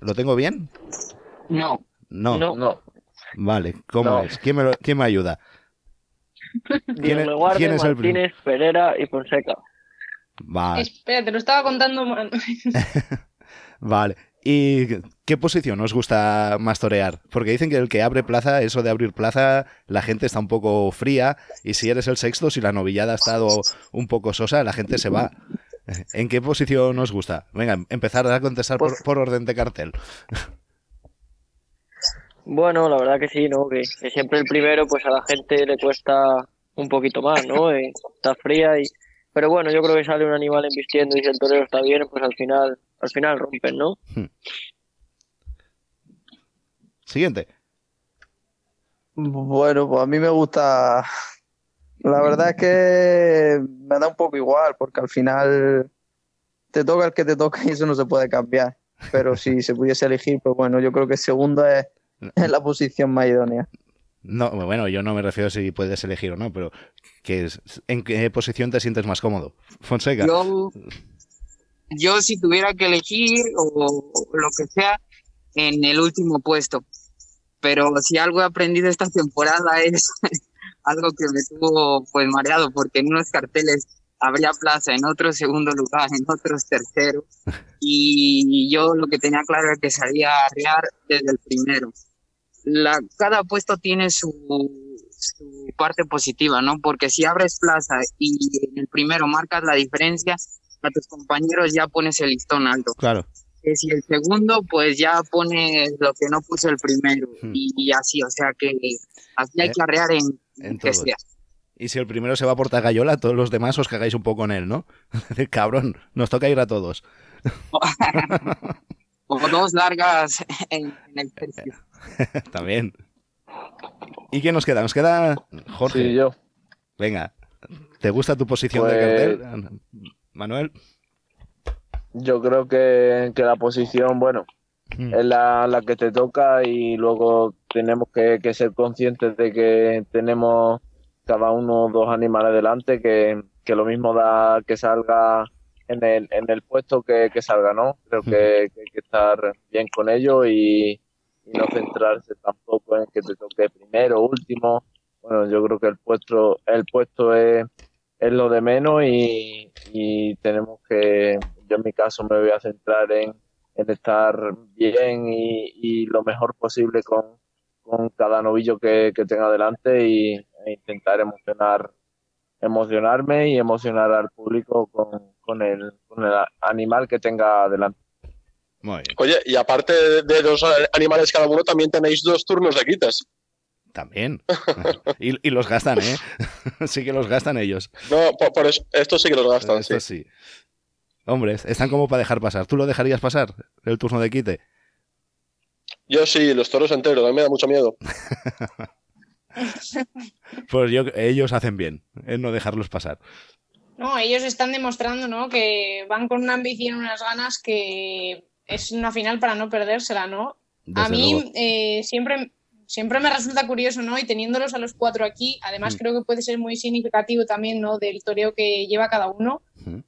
S5: ¿Lo tengo bien?
S11: No.
S5: No.
S12: No.
S5: Vale, ¿cómo es? ¿Quién me, ¿Quién me ayuda?
S12: ¿Quién, es, ¿quién es el Martínez, Pereira y Fonseca.
S5: Vale.
S2: Espera, te lo estaba contando. [LAUGHS]
S5: vale. ¿Y qué posición os gusta más torear? Porque dicen que el que abre plaza, eso de abrir plaza, la gente está un poco fría y si eres el sexto, si la novillada ha estado un poco sosa, la gente se va. ¿En qué posición os gusta? Venga, empezar a contestar por, por orden de cartel.
S12: Bueno, la verdad que sí, ¿no? Que, siempre el primero, pues a la gente le cuesta un poquito más, ¿no? Eh, está fría y... Pero bueno, yo creo que sale un animal embistiendo y si el torero está bien, pues al final, al final rompen, ¿no? Hmm.
S5: Siguiente.
S14: Bueno, pues a mí me gusta... La verdad es que me da un poco igual, porque al final te toca el que te toca y eso no se puede cambiar. Pero si se pudiese elegir, pues bueno, yo creo que el segundo es [LAUGHS] en la posición más idónea.
S5: No, bueno, yo no me refiero a si puedes elegir o no, pero que ¿en qué posición te sientes más cómodo? Fonseca.
S11: Yo, si tuviera que elegir o, lo que sea, en el último puesto. Pero si algo he aprendido esta temporada es [LAUGHS] algo que me tuvo pues mareado, porque en unos carteles habría plaza, en otros segundo lugar, en otros tercero. [LAUGHS] Y yo lo que tenía claro era que salía a arrear desde el primero la, cada puesto tiene su, su parte positiva, ¿no? Porque si abres plaza y en el primero marcas la diferencia, a tus compañeros ya pones el listón alto.
S5: Claro.
S11: Que si el segundo, pues ya pones lo que no puso el primero. Hmm. Y, así, o sea que así hay eh, que arrear en, en que sea.
S5: Y si el primero se va por Tagayola, todos los demás os cagáis un poco en él, ¿no? [LAUGHS] Cabrón, nos toca ir a todos. [LAUGHS]
S11: o dos largas en, el precio. [LAUGHS]
S5: También. ¿Y quién nos queda? Nos queda Jorge.
S13: Sí, yo.
S5: Venga, ¿te gusta tu posición de
S13: pues
S5: cartel, Manuel?
S13: Yo creo que, la posición, bueno, mm. es la, que te toca y luego tenemos que, ser conscientes de que tenemos cada uno dos animales delante, que, que lo mismo da que salga en el, en el puesto que, salga, ¿no? Creo que, hay que estar bien con ello y, no centrarse tampoco en que te toque primero, último. Bueno, yo creo que el puesto, el puesto es, es lo de menos y, tenemos que, yo en mi caso me voy a centrar en, estar bien y, lo mejor posible con, con cada novillo que, tenga delante y, e intentar emocionar emocionarme y emocionar al público con, con el, con el animal que tenga delante.
S6: Oye, y aparte de dos animales cada uno, también tenéis dos turnos de quitas.
S5: También. [LAUGHS] y, los gastan, ¿eh? [LAUGHS] sí que los gastan ellos.
S6: No, por, eso, estos sí que los gastan,
S5: estos sí. Hombre, están como para dejar pasar. ¿Tú lo dejarías pasar, el turno de quite?
S6: Yo sí, los toros enteros, a mí me da mucho miedo. [LAUGHS]
S5: pues yo, ellos hacen bien en no dejarlos pasar.
S2: No, ellos están demostrando ¿no? que van con una ambición, unas ganas que es una final para no perdérsela, ¿no? a mí eh, siempre, siempre me resulta curioso, ¿no? Y teniéndolos a los cuatro aquí, además mm. creo que puede ser muy significativo también, ¿no? Del toreo que lleva cada uno.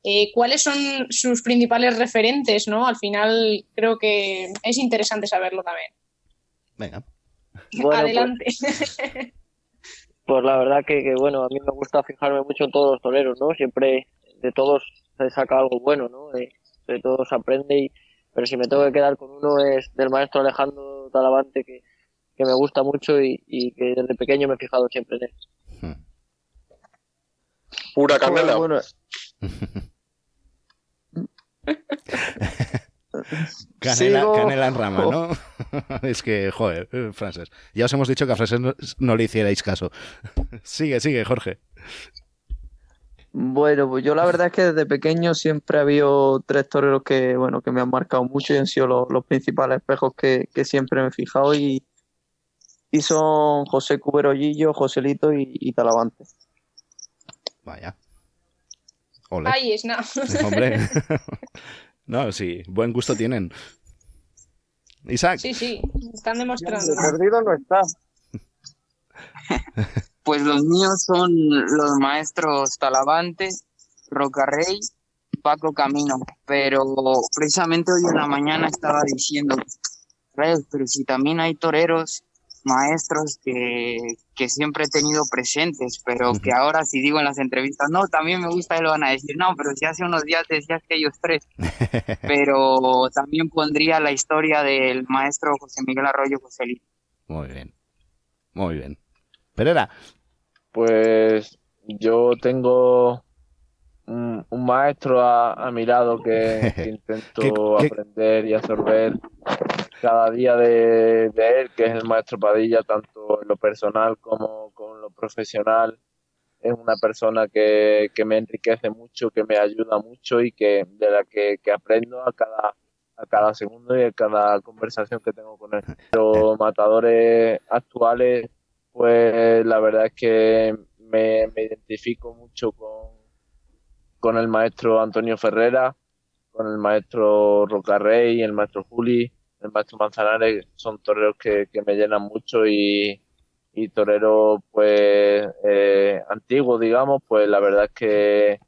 S2: Eh, ¿Cuáles son sus principales referentes, ¿no? Al final creo que es interesante saberlo también.
S5: Venga.
S2: Pues Adelante. [LAUGHS]
S12: Pues la verdad que, bueno, a mí me gusta fijarme mucho en todos los toreros, ¿no? Siempre de todos se saca algo bueno, ¿no? De, todos se aprende y, pero si me tengo que quedar con uno es del maestro Alejandro Talavante que, me gusta mucho y, que desde pequeño me he fijado siempre en él. Hmm.
S6: Pura [LAUGHS] canela.
S5: canela, en rama, ¿no? [LAUGHS] es que, joder, eh, Frances. Ya os hemos dicho que a Frances no, le hicierais caso. [LAUGHS] sigue, sigue, Jorge.
S14: Bueno, pues yo la verdad es que desde pequeño siempre ha habido tres toreros que, bueno, que me han marcado mucho y han sido los, principales espejos que, siempre me he fijado y, y son José Cuberollillo, Joselito y, y Talavante.
S5: Vaya.
S2: Ay, es no. [LAUGHS]
S5: Hombre. no, sí, buen gusto tienen. Isaac.
S2: Sí, sí, están demostrando.
S8: perdido no está. [LAUGHS]
S11: Pues los míos son los maestros Talavante, Rocarrey, Paco Camino, pero precisamente hoy en la mañana estaba diciendo, pero si también hay toreros maestros que, siempre he tenido presentes, pero que ahora si digo en las entrevistas, no, también me gusta, lo van a decir, no, pero si hace unos días decías que ellos tres. [LAUGHS] pero también pondría la historia del maestro José Miguel Arroyo José Luis.
S5: Muy bien, muy bien. Pereira.
S13: Pues yo tengo un, maestro a, mi lado que, intento aprender y absorber cada día de, él, que es el maestro Padilla, tanto en lo personal como con lo profesional. Es una persona que, me enriquece mucho, que me ayuda mucho y que de la que, aprendo a cada, a cada segundo y a cada conversación que tengo con él. [LAUGHS] Los matadores actuales, pues la verdad es que me, me identifico mucho con, con el maestro Antonio Ferrera, con el maestro Rocarrey, el maestro Juli, el maestro Manzanares son toreros que, me llenan mucho y, y toreros pues eh, antiguos, digamos, pues la verdad es que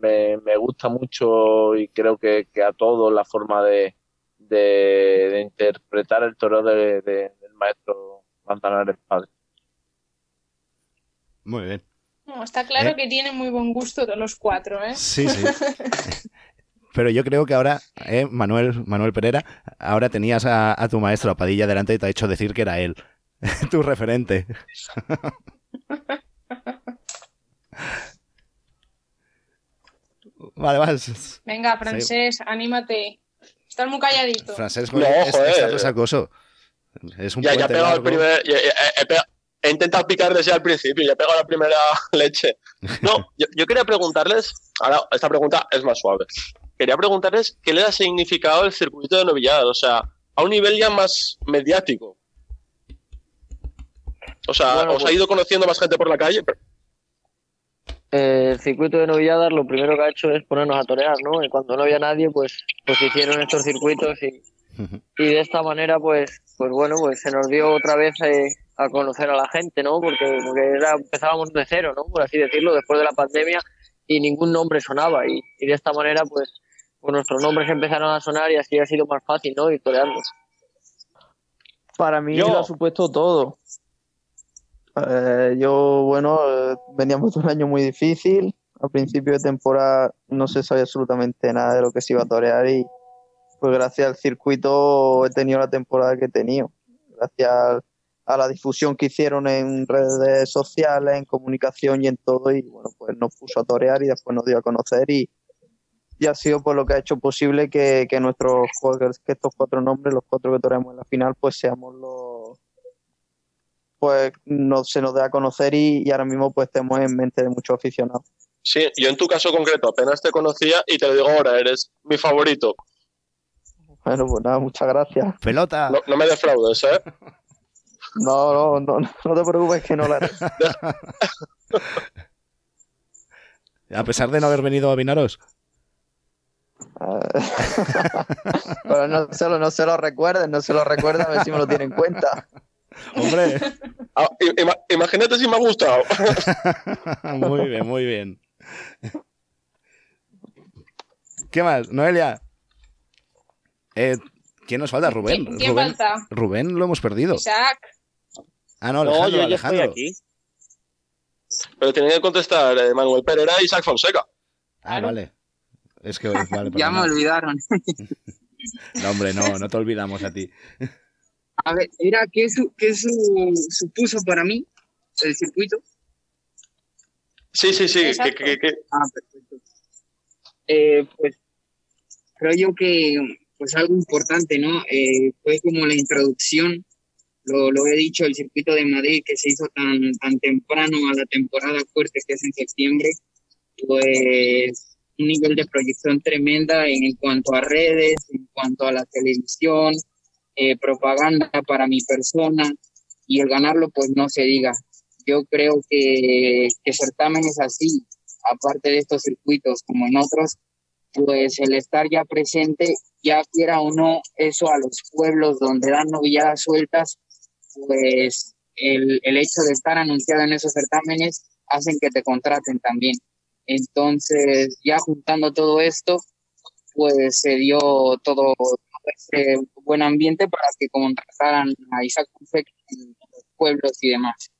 S13: me, gusta mucho y creo que, a todos la forma de, de, interpretar el toro de, del maestro Manzanares Padre.
S5: Muy bien.
S2: Está claro ¿Eh? que tienen muy buen gusto todos los cuatro, ¿eh?
S5: Sí, sí. [LAUGHS] Pero yo creo que ahora, eh, Manuel, Manuel Pereira, ahora tenías a, tu maestro, a Padilla, delante y te ha hecho decir que era él, [LAUGHS] tu referente. [LAUGHS] vale, vas.
S2: Venga, Francés, anímate. Estás muy calladito.
S5: Francés, no, es, es, acoso. Es un
S6: ya, ya he pegado el primer. he, intentado picar desde el principio, ya he pegado la primera [LAUGHS] leche. No, [LAUGHS] yo, yo, quería preguntarles. Ahora, esta pregunta es más suave quería preguntarles qué le ha significado el circuito de novilladas, o sea, a un nivel ya más mediático. O sea, ¿os ha pues ido conociendo más gente por la calle?
S12: el circuito de novilladas lo primero que ha hecho es ponernos a torear, ¿no? Y cuando no había nadie, pues, pues hicieron estos circuitos y, y de esta manera, pues, pues bueno, pues se nos dio otra vez eh, a conocer a la gente, ¿no? Porque, porque era, empezábamos de cero, ¿no? Por así decirlo, después de la pandemia y ningún nombre sonaba y, y de esta manera, pues, pues nuestros nombres empezaron a sonar y así ha sido más fácil, ¿no? Ir
S14: Para mí lo ha supuesto todo. Eh, yo, bueno, eh, veníamos de un año muy difícil. Al principio de temporada no se sabía absolutamente nada de lo que se iba a torear y pues gracias al circuito he tenido la temporada que he tenido. Gracias a la difusión que hicieron en redes sociales, en comunicación y en todo y bueno, pues nos puso a torear y después nos dio a conocer y, y ha sido por lo que ha hecho posible que, que nuestros que estos cuatro nombres, los cuatro que tenemos en la final, pues seamos los pues no, se nos dé a conocer y, ahora mismo pues estemos en mente de muchos aficionados.
S6: Sí, yo en tu caso concreto apenas te conocía y te lo digo ahora, eres mi favorito.
S14: Bueno, pues nada, muchas gracias.
S5: Pelota.
S6: No, me defraudes, ¿eh? [LAUGHS]
S14: No, no, no, no te preocupes que no la
S5: A pesar de no haber venido a Vinaros. [LAUGHS]
S14: Pero no se, lo, no se lo recuerden, no se lo recuerden, a ver si me lo tienen en cuenta.
S5: Hombre.
S6: Ah, imagínate si me ha gustado. [LAUGHS]
S5: muy bien, muy bien. ¿Qué más? Noelia. Eh, ¿Quién nos falta? Rubén.
S2: ¿Quién,
S5: Rubén,
S2: falta?
S5: Rubén lo hemos perdido.
S2: Isaac.
S5: Ah, no, Alejandro.
S12: yo
S5: Alejandro.
S12: estoy aquí.
S6: Pero tienen que contestar eh, Manuel Pereira y Isaac Fonseca.
S5: Ah, vale. Es que [LAUGHS]
S11: ya me olvidaron. [LAUGHS]
S5: no, hombre, no, no te olvidamos a ti.
S11: A ver, era ¿qué, su, qué su, supuso para mí el circuito?
S6: Sí, sí, sí.
S11: Ah, perfecto. Eh, pues creo yo que pues algo importante, ¿no? Eh, fue como la introducción, lo, lo he dicho, el circuito de Madrid que se hizo tan, tan temprano a la temporada fuerte que es en septiembre, pues un nivel de proyección tremenda en cuanto a redes, en cuanto a la televisión, eh, propaganda para mi persona y el ganarlo pues no se diga. Yo creo que, que certámenes así, aparte de estos circuitos como en otros, pues el estar ya presente, ya quiera o no, eso a los pueblos donde dan novilladas sueltas, pues el, el hecho de estar anunciado en esos certámenes hacen que te contraten también. Entonces, ya juntando todo esto, pues se dio todo ese buen ambiente para que contrataran a Isaac Kufek en los pueblos y demás.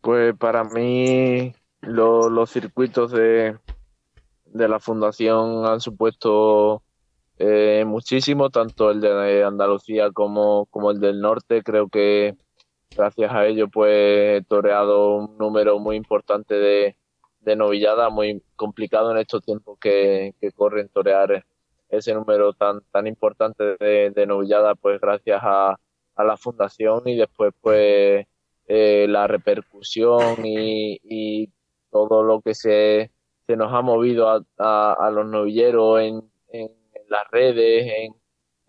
S13: Pues para mí los circuitos de, de la fundación han supuesto eh, muchísimo, tanto el de Andalucía como, como el del norte. Creo que gracias a ello pues he toreado un número muy importante de, de novillada, muy complicado en estos tiempos que, que corren torear ese número tan, tan importante de, de novillada, pues gracias a, a la fundación y después pues eh, la repercusión y, y, todo lo que se, se nos ha movido a, a, los novilleros en, las redes, en,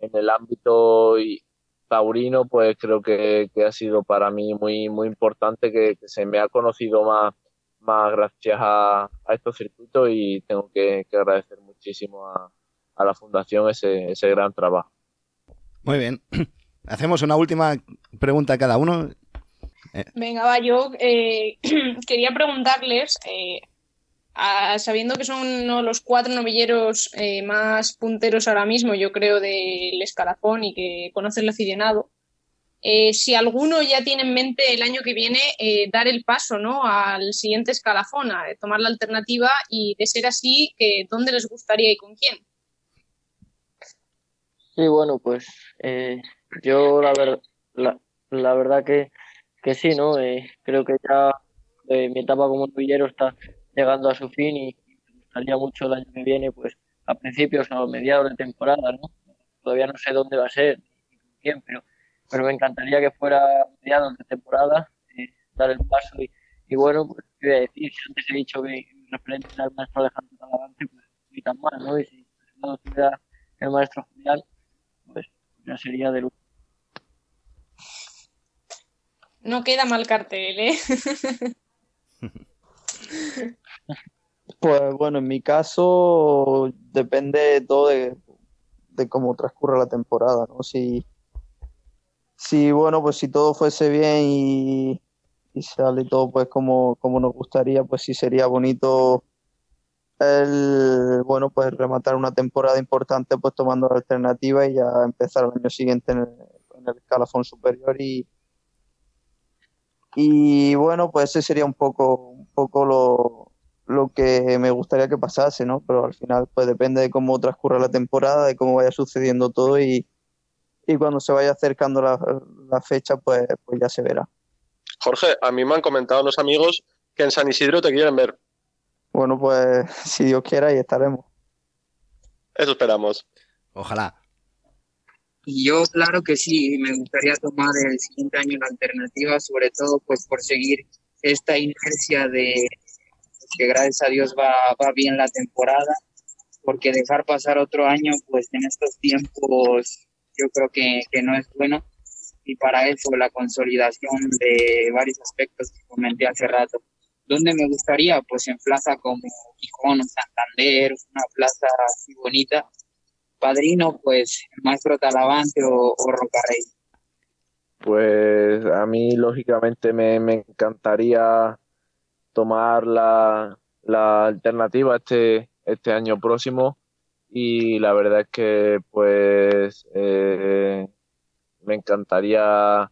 S13: en el ámbito y, taurino, pues creo que, que, ha sido para mí muy, muy importante que, que se me ha conocido más más gracias a, a estos circuitos y tengo que, agradecer muchísimo a, a, la Fundación ese, ese gran trabajo.
S5: Muy bien. [CLEARS THROAT] Hacemos una última pregunta a cada uno.
S2: Eh. Venga, va, yo eh, [CLEARS THROAT] quería preguntarles, eh, sabiendo que son uno los cuatro novilleros eh, más punteros ahora mismo, yo creo, del escalafón y que conocen el aficionado, eh, si alguno ya tiene en mente el año que viene eh, dar el paso ¿no? al siguiente escalafón, a tomar la alternativa y de ser así, que ¿dónde les gustaría y con quién?
S12: Sí, bueno, pues yo la, la, la, verdad que, que sí, ¿no? creo que ya mi etapa como novillero está llegando a su fin y me gustaría mucho el año que viene, pues a principios o mediados de temporada, ¿no? Todavía no sé dónde va a ser quién, pero pero me encantaría que fuera mediados de temporada, eh, dar el paso y, y bueno, pues voy a decir, si antes he dicho que referente al maestro Alejandro Talavante, pues ni tan mal, ¿no? Y si no tuviera el maestro Julián, pues ya sería de lujo.
S2: No queda mal cartel, ¿eh? [LAUGHS]
S14: Pues bueno, en mi caso depende todo de, de cómo transcurra la temporada, ¿no? Si, si bueno, pues si todo fuese bien y, sale todo pues como, como nos gustaría, pues sí sería bonito el bueno pues rematar una temporada importante pues tomando la alternativa y ya empezar el año siguiente en el, en el escalafón superior y y bueno pues ese sería un poco un poco lo, lo que me gustaría que pasase no pero al final pues depende de cómo transcurra la temporada de cómo vaya sucediendo todo y, y cuando se vaya acercando la, la fecha, pues, pues ya se verá.
S6: Jorge, a mí me han comentado unos amigos que en San Isidro te quieren ver.
S14: Bueno, pues [LAUGHS] si Dios quiera, ahí estaremos.
S6: Eso esperamos.
S5: Ojalá.
S11: Yo, claro que sí, me gustaría tomar el siguiente año la alternativa, sobre todo pues por seguir esta inercia de que gracias a Dios va, va bien la temporada, porque dejar pasar otro año pues en estos tiempos yo creo que, que no es bueno y para eso la consolidación de varios aspectos que comenté hace rato. ¿Dónde me gustaría? Pues en plaza como Gijón o Santander, una plaza así bonita. Padrino, pues maestro Talavante o, o Rocarrey.
S13: Pues a mí, lógicamente, me, me encantaría tomar la, la alternativa este, este año próximo. Y la verdad es que pues eh, me encantaría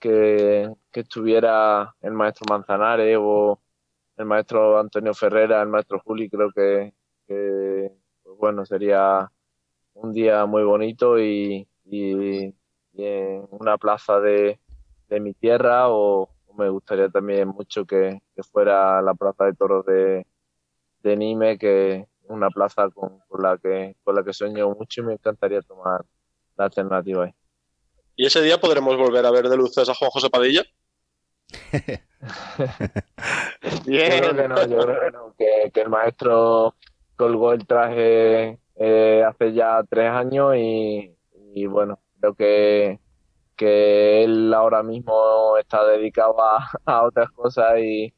S13: que, estuviera el maestro Manzanares o el maestro Antonio Ferrera, el maestro Juli, creo que, pues bueno, sería un día muy bonito y, en una plaza de, mi tierra o, me gustaría también mucho que, fuera la plaza de toros de, de Nime, que es una plaza con, la que con la que sueño mucho y me encantaría tomar la alternativa ahí.
S6: ¿Y ese día podremos volver a ver de luces a Juan José Padilla?
S13: Bien. [LAUGHS] Yo creo que no, yo creo que no, que, el maestro colgó el traje eh, hace ya tres años y, y bueno, creo que que él ahora mismo está dedicado a, [LAUGHS] otras cosas y,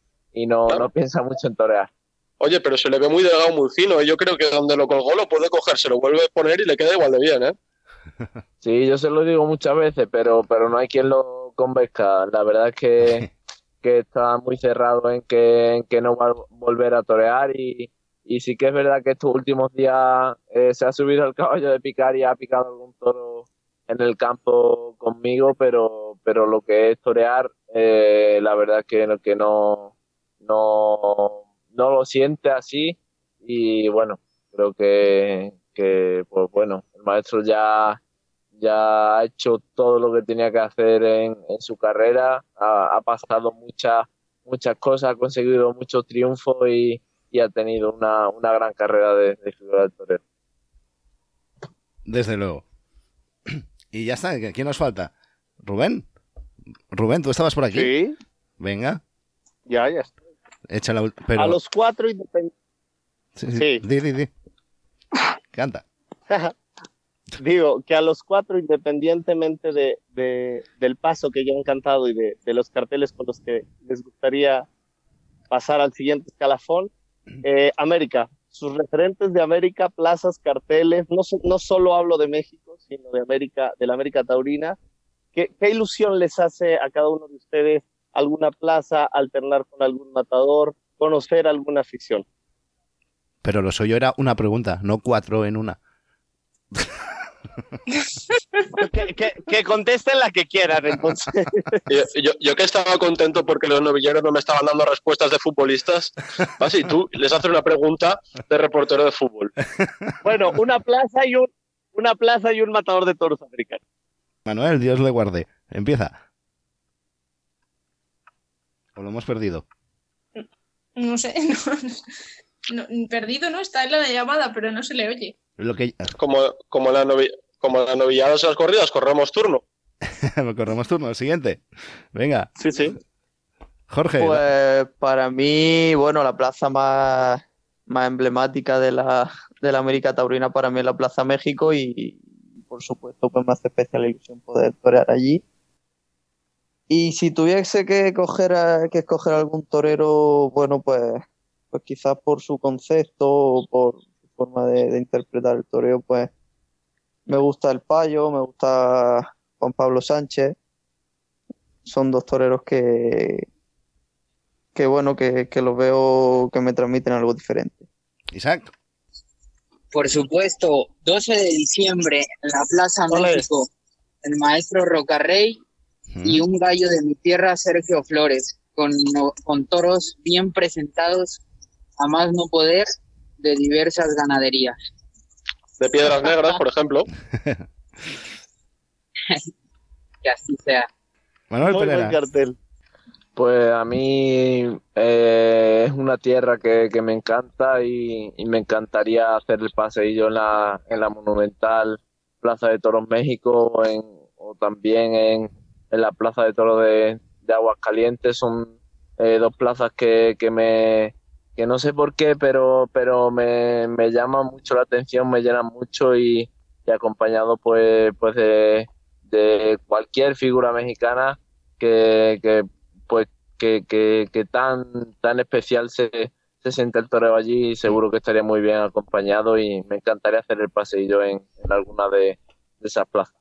S13: no, no, piensa mucho en torear.
S6: Oye, pero se le ve muy delgado, muy fino. Yo creo que donde lo colgó lo puede coger, se lo vuelve a poner y le queda igual de bien, ¿eh? [LAUGHS]
S13: Sí, yo se lo digo muchas veces, pero, pero no hay quien lo convenzca. La verdad es que, [LAUGHS] que está muy cerrado en que, en que no va a volver a torear y, y sí que es verdad que estos últimos días eh, se ha subido al caballo de picar y ha picado algún toro en el campo conmigo, pero, pero lo que es torear, eh, la verdad que, que no, no, no lo siente así y bueno, creo que, que pues bueno, el maestro ya, ya ha hecho todo lo que tenía que hacer en, su carrera, ha, pasado muchas muchas cosas, ha conseguido muchos triunfos y, y ha tenido una, una gran carrera de, de figura del torero.
S5: Desde luego. Y ya está, ¿quién nos falta? ¿Rubén? Rubén, ¿tú estabas por aquí?
S8: Sí.
S5: Venga.
S8: Ya, ya
S5: está.
S8: A los cuatro independientes.
S5: Sí, sí. Di, di, di. Canta. [LAUGHS]
S8: Digo, que a los cuatro, independientemente de, del paso que ya han cantado y de, los carteles con los que les gustaría pasar al siguiente escalafón, eh, América, sus referentes de América, plazas, carteles, no, no solo hablo de México, sino de América, de la América Taurina. ¿Qué, ilusión les hace a cada uno de ustedes alguna plaza, alternar con algún matador, conocer alguna afición?
S5: Pero lo suyo era una pregunta, no cuatro en una. [LAUGHS]
S8: que, contesten la que quieran, entonces. [LAUGHS]
S6: Yo, que estaba contento porque los novilleros no me estaban dando respuestas de futbolistas. [LAUGHS] Así, tú les haces una pregunta de reportero de fútbol.
S8: Bueno, una plaza y un, una plaza y un matador de toros americanos.
S5: Manuel, Dios le guarde. Empieza. ¿O lo hemos perdido?
S2: No sé, perdido no está en la llamada, pero no se le oye.
S5: Lo que...
S6: como, como, la novi... como la novillada las corridas, corremos turno. [LAUGHS]
S5: corremos turno, siguiente. Venga.
S8: Sí, sí.
S5: Jorge.
S14: Pues para mí, bueno, la plaza más, más emblemática de la, de la América Taurina para mí es la Plaza México y, por supuesto pues me hace especial ilusión poder torear allí. Y si tuviese que, coger que escoger algún torero, bueno, pues, pues quizás por su concepto o por forma de, interpretar el toreo, pues me gusta el Payo, me gusta Juan Pablo Sánchez. Son dos toreros que, que bueno, que, que los veo que me transmiten algo diferente.
S5: Isaac.
S11: Por supuesto, 12 de diciembre en la Plaza México, el maestro Rocarrey y un gallo de mi tierra, Sergio Flores, con, con toros bien presentados, a más no poder, de diversas ganaderías.
S6: De piedras negras, por ejemplo. [LAUGHS]
S11: que así sea.
S5: Manuel
S8: cartel.
S13: Pues a mí eh, es una tierra que, me encanta y, me encantaría hacer el paseillo en la, en la monumental Plaza de Toros México en, o también en, en, la Plaza de Toros de, de Aguascalientes. Son eh, dos plazas que, que me, que no sé por qué, pero, pero me, me llaman mucho la atención, me llenan mucho y, acompañado pues, pues de, cualquier figura mexicana que, que pues que, que, tan, tan especial se, se siente el toreo allí y seguro que estaría muy bien acompañado y me encantaría hacer el paseillo en, en alguna de, esas plazas.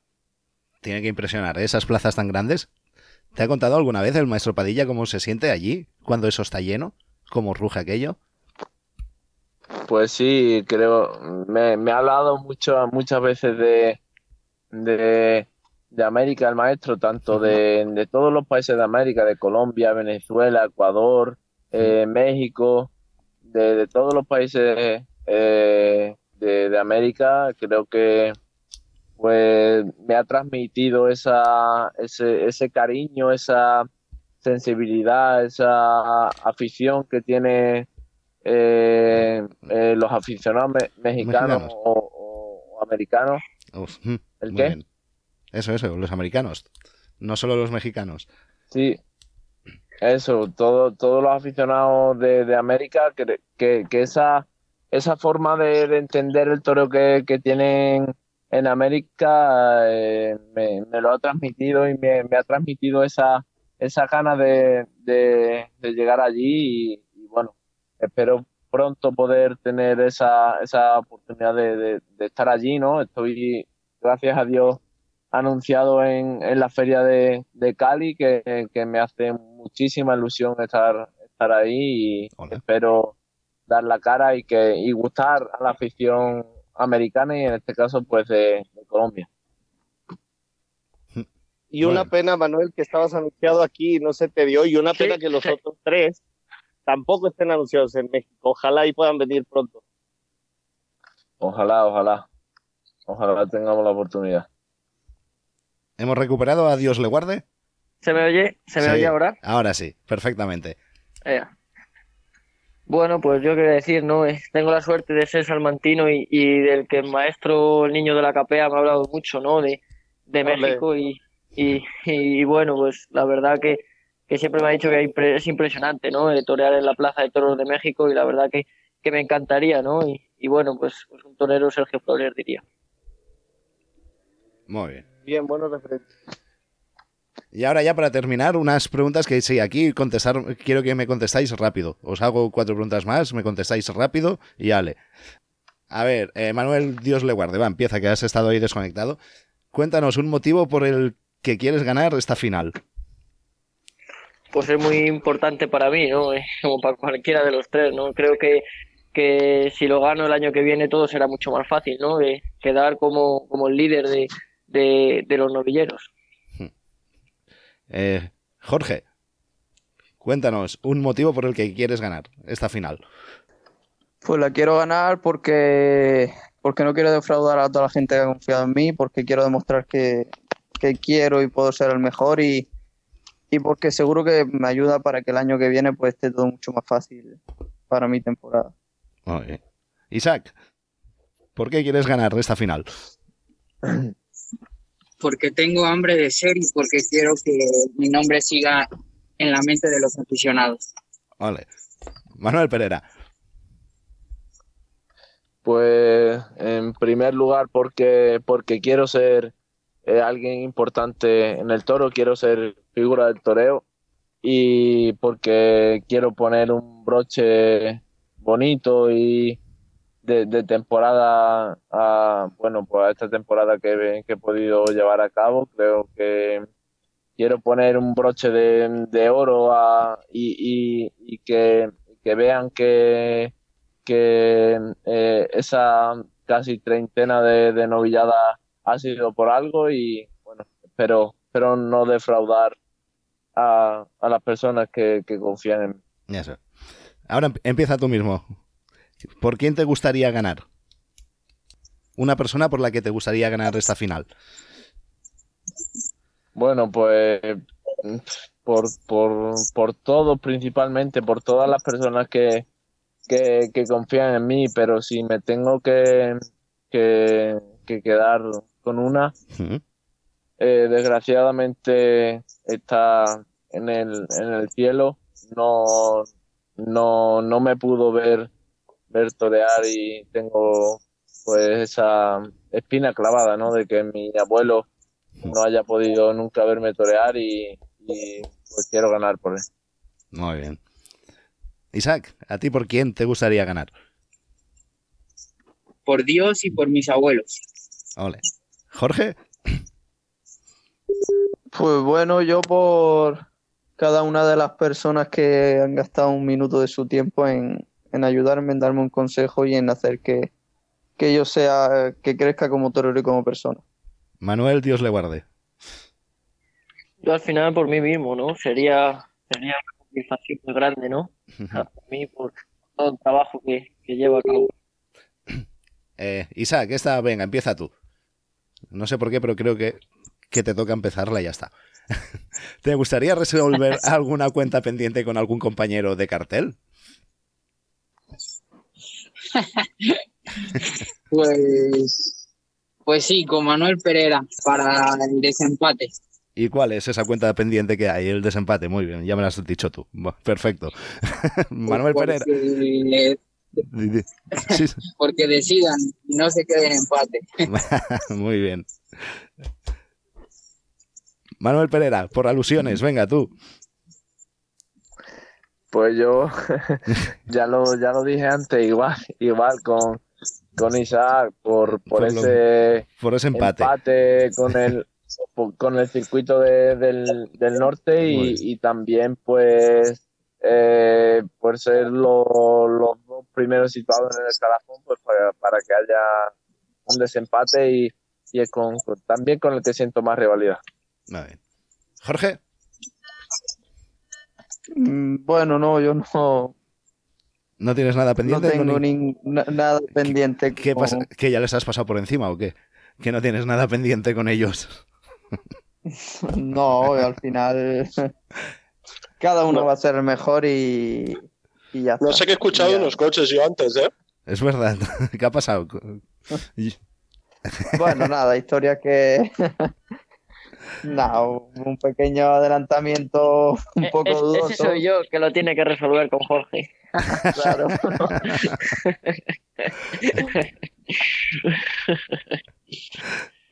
S5: Tiene que impresionar, ¿eh? esas plazas tan grandes. ¿Te ha contado alguna vez el maestro Padilla cómo se siente allí cuando eso está lleno? Cómo ruge aquello?
S13: Pues sí, creo, me, me ha hablado mucho, muchas veces de, de, América el maestro, tanto de, todos los países de América, de Colombia, Venezuela, Ecuador, eh, México, de, todos los países eh, de, de, América, creo que pues me ha transmitido esa, ese, ese cariño, esa, sensibilidad, esa afición que tiene eh, eh, los aficionados mexicanos, O, americanos.
S5: ¿El qué? Eso, eso, los americanos, no solo los mexicanos.
S13: Sí, eso, todo, todos los aficionados de, América, que, que, esa, esa forma de, entender el toro que, tienen en América eh, me, lo ha transmitido y me, ha transmitido esa, esa gana de, llegar allí y, bueno, espero pronto poder tener esa, esa oportunidad de, estar allí, ¿no? Estoy, gracias a Dios, anunciado en, en la feria de, Cali, que, que me hace muchísima ilusión estar, estar ahí y espero dar la cara y que y gustar a la afición americana y en este caso pues de, Colombia.
S8: Y una pena, Manuel, que estabas anunciado aquí y no se te dio, y una pena que los otros tres tampoco estén anunciados en México. Ojalá y puedan venir pronto.
S13: Ojalá, ojalá. Ojalá tengamos la oportunidad.
S5: ¿Hemos recuperado a Dios le guarde?
S12: ¿Se me oye? ¿Se me oye ahora?
S5: Ahora sí, perfectamente.
S12: Bueno, pues yo quiero decir, ¿no? Eh, tengo la suerte de ser salmantino y, y, del que el maestro, el niño de la capea, me ha hablado mucho, ¿no? De, de México y, y, y, bueno, pues la verdad que, que siempre me ha dicho que es impresionante, ¿no? El torear en la Plaza de Toros de México y la verdad que, que me encantaría, ¿no? Y, y bueno, pues, pues un torero Sergio Flores diría.
S5: Muy bien.
S8: Bien, buenos referentes.
S5: Y ahora ya para terminar, unas preguntas que sí, aquí contestar, quiero que me contestáis rápido. Os hago cuatro preguntas más, me contestáis rápido y ale. A ver, eh, Manuel, Dios le guarde, va, empieza, que has estado ahí desconectado. Cuéntanos un motivo por el que quieres ganar esta final.
S12: Pues es muy importante para mí, ¿no? Eh, como para cualquiera de los tres, ¿no? Creo que, que si lo gano el año que viene todo será mucho más fácil, ¿no? De quedar como, como el líder de, de los novilleros.
S5: Eh, Jorge, cuéntanos un motivo por el que quieres ganar esta final.
S14: Pues la quiero ganar porque, porque no quiero defraudar a toda la gente que ha confiado en mí, porque quiero demostrar que, quiero y puedo ser el mejor y, y porque seguro que me ayuda para que el año que viene pues esté todo mucho más fácil para mi temporada.
S5: Isaac, ¿por qué quieres ganar esta final? [CLEARS THROAT]
S11: porque tengo hambre de ser y porque quiero que mi nombre siga en la mente de los aficionados.
S5: Vale. Manuel Pereira.
S13: Pues en primer lugar porque, porque quiero ser eh, alguien importante en el toro, quiero ser figura del toreo y porque quiero poner un broche bonito y, de, temporada a, bueno, pues a esta temporada que, he podido llevar a cabo. Creo que quiero poner un broche de, oro a, y, y, que, vean que, que eh, esa casi treintena de, de novilladas ha sido por algo y bueno, espero, espero no defraudar a, a las personas que, que confían en
S5: mí. Ahora empieza tú mismo. ¿Por quién te gustaría ganar? Una persona por la que te gustaría ganar esta final.
S13: Bueno, pues por, por, por todo, principalmente, por todas las personas que, que, confían en mí, pero si me tengo que, que, quedar con una, eh, desgraciadamente está en el, en el cielo, no, no, no me pudo ver ver torear y tengo pues esa espina clavada, ¿no? De que mi abuelo no haya podido nunca verme torear y, pues quiero ganar por él.
S5: Muy bien. Isaac, ¿a ti por quién te gustaría ganar?
S11: Por Dios y por mis abuelos.
S5: Ole. Jorge.
S14: Pues bueno, yo por cada una de las personas que han gastado un minuto de su tiempo en, en ayudarme, en darme un consejo y en hacer que, yo sea, que crezca como torero y como persona.
S5: Manuel, Dios le guarde.
S12: Yo al final por mí mismo, ¿no? Sería, sería una satisfacción muy grande, ¿no? por mí, por todo el trabajo que, que llevo a cabo.
S5: Eh, Isaac, esta, venga, empieza tú. No sé por qué, pero creo que, que te toca empezarla y ya está. [LAUGHS] ¿Te gustaría resolver [LAUGHS] alguna cuenta pendiente con algún compañero de cartel? [LAUGHS]
S11: pues, pues sí, con Manuel Pereira para el desempate.
S5: ¿Y cuál es esa cuenta pendiente que hay? El desempate, muy bien, ya me lo has dicho tú. Perfecto. Manuel Pereira. [LAUGHS]
S11: Porque decidan y no se queden en empate. [LAUGHS]
S5: muy bien. Manuel Pereira, por alusiones, venga tú.
S13: Pues yo [LAUGHS] ya lo ya lo dije antes, igual, igual con, con Isaac por, por, ese,
S5: por ese empate.
S13: con el con el circuito del, norte y, también pues eh, por ser los dos primeros situados en el escalafón pues para, que haya un desempate y, y con, también con el que siento más rivalidad.
S5: Jorge.
S14: Mm, bueno, no, yo no.
S5: ¿No tienes nada pendiente?
S14: No tengo nada pendiente.
S5: ¿Qué, pasa? ¿Que ya les has pasado por encima o qué? ¿Que no tienes nada pendiente con ellos? [LAUGHS]
S14: no, al final [LAUGHS] cada uno va a ser el mejor y, ya
S6: No sé qué he escuchado en los coches yo antes, ¿eh?
S5: Es verdad. [LAUGHS] ¿Qué ha pasado? [LAUGHS]
S14: bueno, nada, historia que [LAUGHS] no, un pequeño adelantamiento un
S12: e-,
S14: poco dudoso.
S12: Ese soy yo que lo tiene que resolver con Jorge.
S14: claro.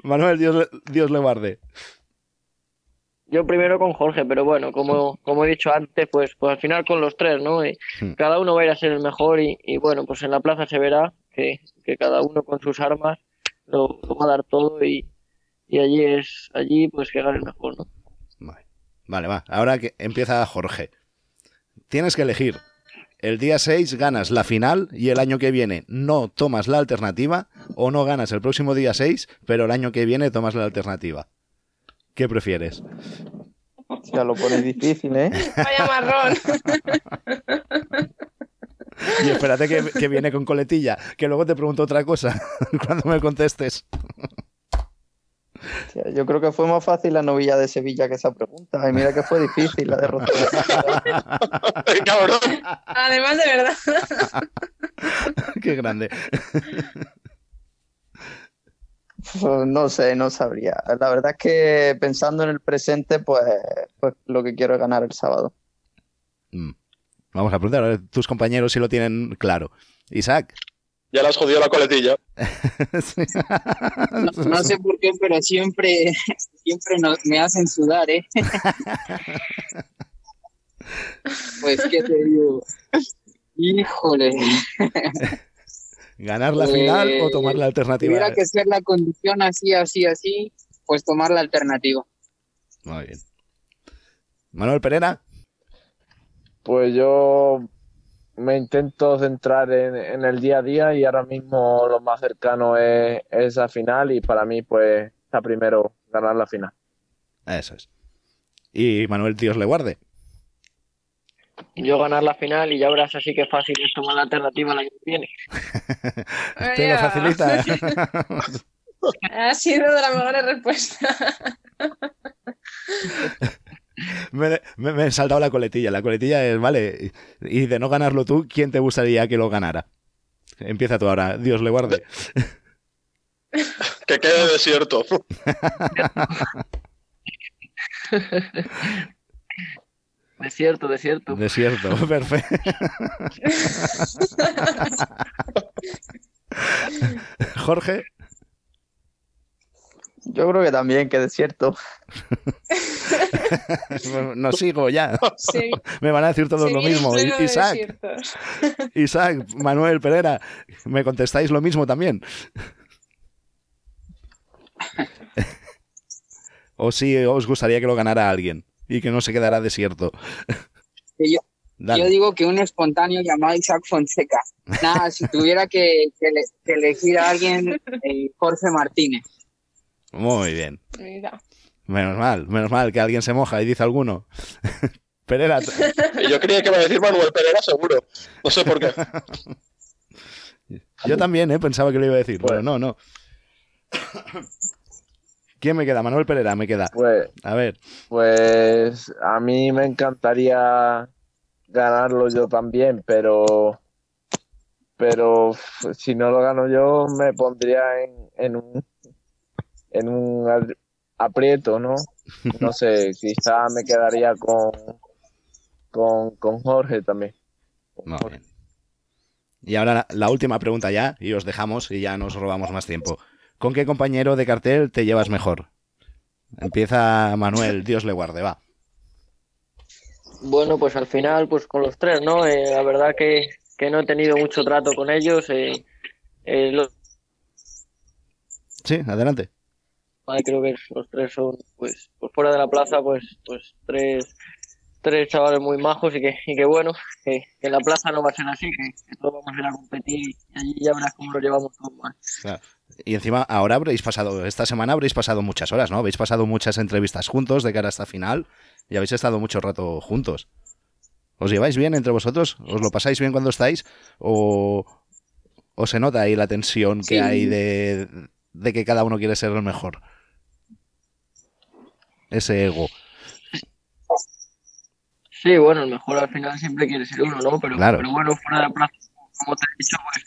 S5: Manuel, Dios, Dios le guarde.
S12: Yo primero con Jorge, pero bueno, como, como he dicho antes, pues, pues al final con los tres, ¿no? Y. Cada uno va a ir a ser el mejor y, y bueno, pues en la plaza se verá que, que cada uno con sus armas lo, lo va a dar todo y, y allí es allí pues que gane el mejor, ¿no?
S5: Vale, va. Ahora que empieza Jorge. Tienes que elegir. El día 6 ganas la final y el año que viene no tomas la alternativa o no ganas el próximo día 6, pero el año que viene tomas la alternativa. ¿Qué prefieres?
S14: Ya lo pones difícil, ¿eh?
S2: Vaya marrón.
S5: Y espérate que, que viene con coletilla, que luego te pregunto otra cosa [LAUGHS] cuando me contestes.
S14: Yo creo que fue más fácil la novilla de Sevilla que esa pregunta. Y mira que fue difícil la derrota. [LAUGHS]
S2: Además, de verdad. [LAUGHS]
S5: Qué grande.
S14: Pues [LAUGHS] no sé, no sabría. La verdad es que pensando en el presente, pues, pues lo que quiero es ganar el sábado.
S5: Mm. Vamos a preguntar a ver, tus compañeros si lo tienen claro. Isaac.
S6: Ya le has jodido la coletilla. [LAUGHS]
S11: No, no sé por qué, pero siempre, [LAUGHS] siempre nos- me hacen sudar, ¿eh? Pues, ¿qué te digo? Híjole.
S5: ¿Ganar la final o tomar la alternativa?
S11: Tuviera que ser la condición así, así, así, pues tomar la alternativa.
S5: Muy bien. Manuel Pereira.
S13: Pues yo me intento centrar en, en el día a día y ahora mismo lo más cercano es, es la final y para mí pues está primero ganar la final.
S5: Eso es. Y Manuel, Dios le guarde.
S12: Yo ganar la final y ya verás así que fácil es tomar la alternativa el año que viene. [LAUGHS]
S5: Te lo facilita. [LAUGHS]
S2: Ha sido de las mejores respuestas. [LAUGHS]
S5: me, me- me he saltado la coletilla. La coletilla es, vale, y de no ganarlo tú, ¿quién te gustaría que lo ganara? Empieza tú ahora, Dios le guarde.
S6: Que quede desierto.
S12: Desierto, desierto.
S5: Desierto, [LAUGHS] perfecto. Jorge.
S14: Yo creo que también, que desierto. [LAUGHS]
S5: No sigo ya.
S2: Sí.
S5: Me van a decir todos lo mismo.
S2: de
S5: Isaac. Isaac, Manuel, Pereira, ¿me contestáis lo mismo también? [LAUGHS] ¿O si os gustaría que lo ganara alguien y que no se quedara desierto? [LAUGHS]
S11: Yo, digo que un espontáneo llamado Isaac Fonseca. Nada, si tuviera que, que ele- que elegir a alguien, eh, Jorge Martínez.
S5: Muy bien.
S2: Mira.
S5: Menos mal, menos mal que alguien se moja y dice alguno. [LAUGHS] Pereira, [LAUGHS]
S6: yo creía que iba a decir Manuel Pereira seguro. No sé por qué.
S5: yo también, ¿eh? Pensaba que lo iba a decir, pero no, no. ¿Quién me queda? Manuel Pereira me queda.
S13: Pues,
S5: a ver.
S13: Pues a mí me encantaría ganarlo yo también, pero pero si no lo gano yo me pondría en, en un en un aprieto, ¿no? No sé, [LAUGHS] quizá me quedaría con con, con Jorge también.
S5: Y ahora la, última pregunta ya, y os dejamos y ya nos robamos más tiempo. ¿Con qué compañero de cartel te llevas mejor? Empieza Manuel, Dios le guarde, va.
S12: Bueno, pues al final, pues con los tres, ¿no? Eh, la verdad que, no he tenido mucho trato con ellos. Eh, eh,
S5: sí, adelante.
S12: Creo que los tres son, pues, por fuera de la plaza, pues, pues tres tres chavales muy majos y que, y que bueno, que, en la plaza no va a ser así, que, todos vamos a ir a competir y allí ya verás cómo lo llevamos todos mal.
S5: Y encima, ahora habréis pasado, esta semana habréis pasado muchas horas, ¿no? Habéis pasado muchas entrevistas juntos de cara a esta final y habéis estado mucho rato juntos. ¿Os lleváis bien entre vosotros? ¿Os lo pasáis bien cuando estáis? ¿O, o se nota ahí la tensión que hay de, de que cada uno quiere ser el mejor? Ese ego.
S12: Sí, bueno, el mejor al final siempre quiere ser uno, ¿no? Pero, pero bueno, fuera de la plaza, como te he dicho, pues,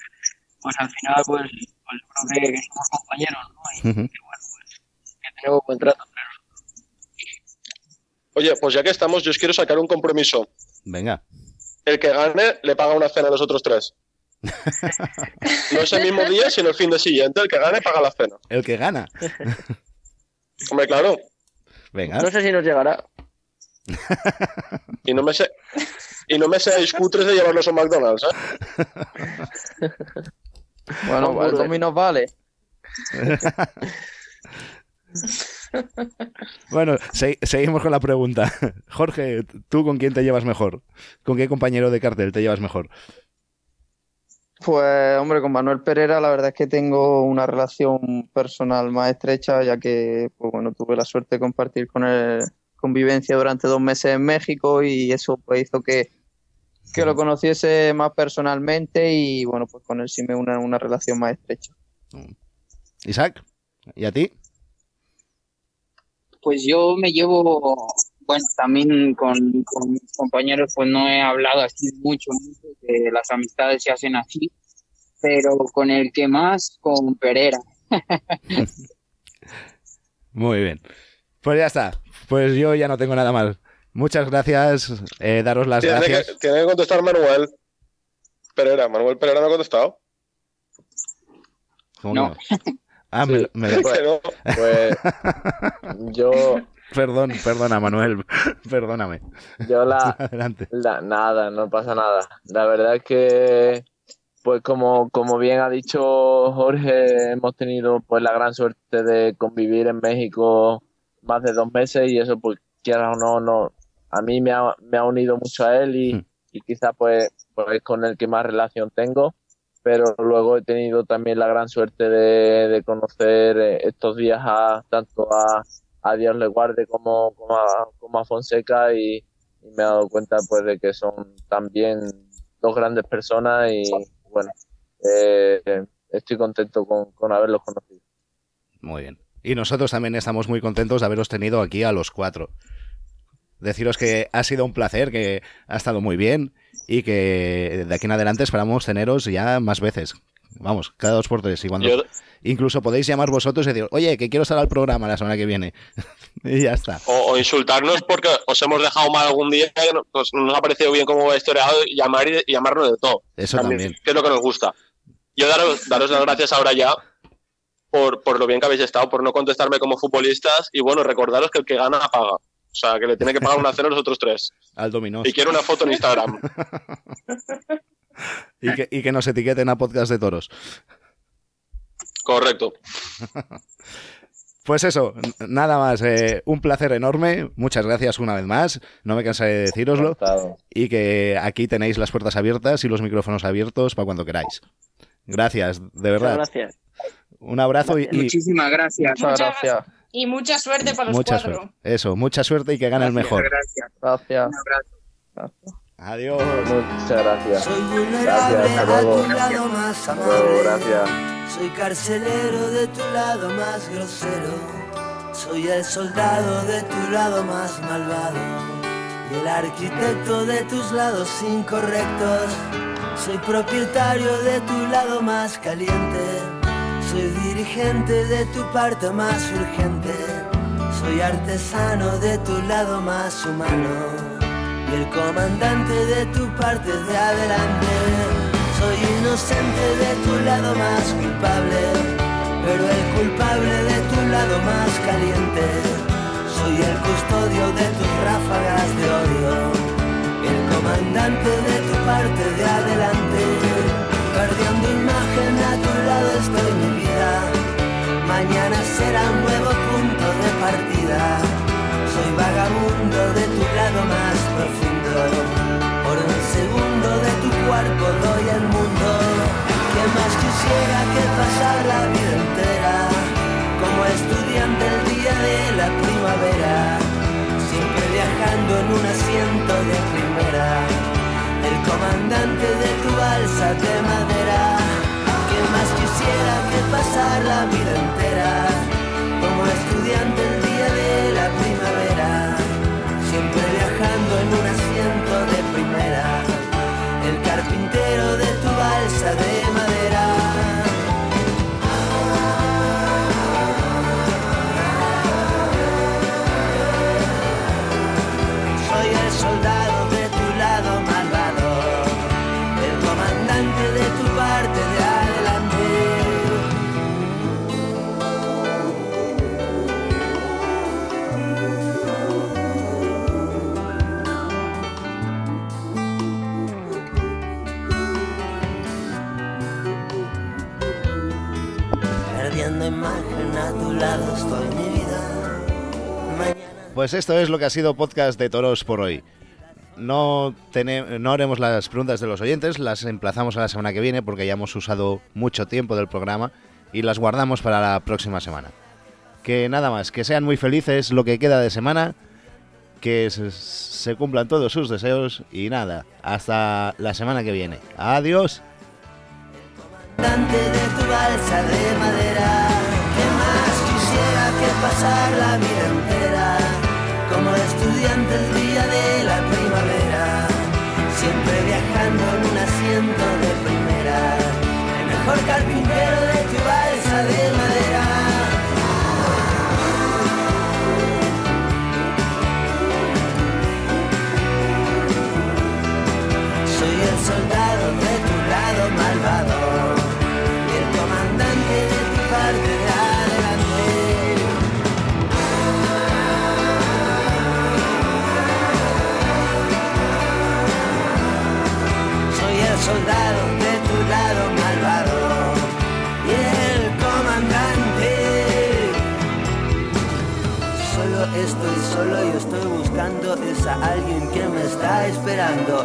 S12: pues al final, pues, pues creo que, somos compañeros, ¿no? Y que bueno, pues que tenemos buen trato
S6: Oye, pues ya que estamos, yo os quiero sacar un compromiso.
S5: Venga.
S6: El que gane le paga una cena a los otros tres. [LAUGHS] no es el mismo día, sino el fin de siguiente. El que gane paga la cena.
S5: El que gana. [LAUGHS]
S6: Hombre, claro.
S5: Venga.
S12: No sé si nos llegará
S6: y no me sé y no me seáis cutres de llevarlos a McDonald's, ¿eh? [LAUGHS]
S14: bueno, el Domino's vale. [LAUGHS]
S5: bueno, seguimos con la pregunta. Jorge, ¿tú con quién te llevas mejor? ¿Con qué compañero de cartel te llevas mejor?
S14: Pues, hombre, con Manuel Pereira la verdad es que tengo una relación personal más estrecha, ya que, pues bueno, tuve la suerte de compartir con él convivencia durante dos meses en México y eso pues hizo que, que lo conociese más personalmente y bueno, pues con él sí me une una relación más estrecha.
S5: Isaac, ¿y a ti?
S11: Pues yo me llevo, bueno, también con, mis compañeros pues no he hablado así mucho, mucho, que las amistades se hacen así, pero con el que más, con Pereira. [LAUGHS]
S5: Muy bien. Pues ya está. Pues yo ya no tengo nada más. Muchas gracias. Eh, daros las gracias.
S6: tiene que contestar Manuel Pereira. Manuel Pereira no ha contestado.
S5: ¿Cómo no? Ah, me, me...
S13: Pues, [LAUGHS] pues, yo. [LAUGHS]
S5: Perdón, perdona, Manuel. [LAUGHS] Perdóname.
S13: Yo la, Adelante. Nada, no pasa nada. La verdad es que, pues como, como bien ha dicho Jorge, hemos tenido pues la gran suerte de convivir en México más de dos meses y eso pues quiera o no, no a mí me ha, me ha unido mucho a él y, hmm. y quizá pues, pues, es con el que más relación tengo pero luego he tenido también la gran suerte de, de conocer eh, estos días a tanto a, a Dios le guarde como, como, a, como a Fonseca y, me he dado cuenta pues de que son también dos grandes personas y bueno eh, estoy contento con, con haberlos conocido
S5: muy bien y nosotros también estamos muy contentos de haberos tenido aquí a los cuatro. Deciros que ha sido un placer, que ha estado muy bien y que de aquí en adelante esperamos teneros ya más veces. Vamos, cada dos por tres. Y cuando incluso podéis llamar vosotros y decir, oye, que quiero estar al programa la semana que viene. [LAUGHS] y ya está.
S6: O, insultarnos porque os hemos dejado mal algún día y pues, nos ha parecido bien como historiado y llamar y, llamarnos de todo.
S5: Eso también,
S6: Que es lo que nos gusta. Yo daros, daros las gracias ahora ya por, por lo bien que habéis estado, por no contestarme como futbolistas y bueno, recordaros que el que gana paga. O sea, que le tiene que pagar una cena a los otros tres. [LAUGHS]
S5: Al dominó.
S6: Y quiero una foto en Instagram. [LAUGHS]
S5: y, que, y que nos etiqueten a podcast de toros.
S6: Correcto. [LAUGHS]
S5: Pues eso, nada más. Eh, un placer enorme. Muchas gracias una vez más. No me cansaré de deciroslo. Y que aquí tenéis las puertas abiertas y los micrófonos abiertos para cuando queráis. Gracias, de verdad.
S12: gracias.
S5: Un abrazo y,
S11: Muchísimas gracias.
S14: Muchas gracias.
S2: Y mucha suerte para los
S5: mucha
S2: cuatro.
S5: Suerte. Eso, mucha suerte y que gane el mejor.
S11: Gracias.
S14: Gracias.
S11: gracias.
S5: Adiós.
S13: Muchas gracias. Gracias, hasta luego. Hasta luego, gracias.
S4: Soy carcelero de tu lado más grosero. Soy el soldado de tu lado más malvado y el arquitecto de tus lados incorrectos. Soy propietario de tu lado más caliente. Soy dirigente de tu parte más urgente. Soy artesano de tu lado más humano y el comandante de tu parte de adelante. Soy inocente de tu lado más culpable, pero el culpable de tu lado más caliente. Soy el custodio de tus ráfagas de odio, el comandante de tu parte de adelante. Soy vagabundo de tu lado más profundo, por un segundo de tu cuerpo doy el mundo. ¿Qué más quisiera que pasar la vida entera como estudiante el día de la primavera? Siempre viajando en un asiento de primera, el comandante de tu balsa de
S5: Pues esto es lo que ha sido podcast de toros por hoy. No, no haremos las preguntas de los oyentes, las emplazamos a la semana que viene porque ya hemos usado mucho tiempo del programa y las guardamos para la próxima semana. Que nada más, que sean muy felices lo que queda de semana, que se, cumplan todos sus deseos y nada, hasta la semana que viene. Adiós.
S4: comandante de tu balsa de madera. ¿Qué más quisiera que pasar la vida entera estudiante el día de la primavera? Siempre viajando en un asiento de primera, el mejor carpintero soldado de tu lado malvado y el comandante. Solo estoy solo y estoy buscando es a alguien que me está esperando,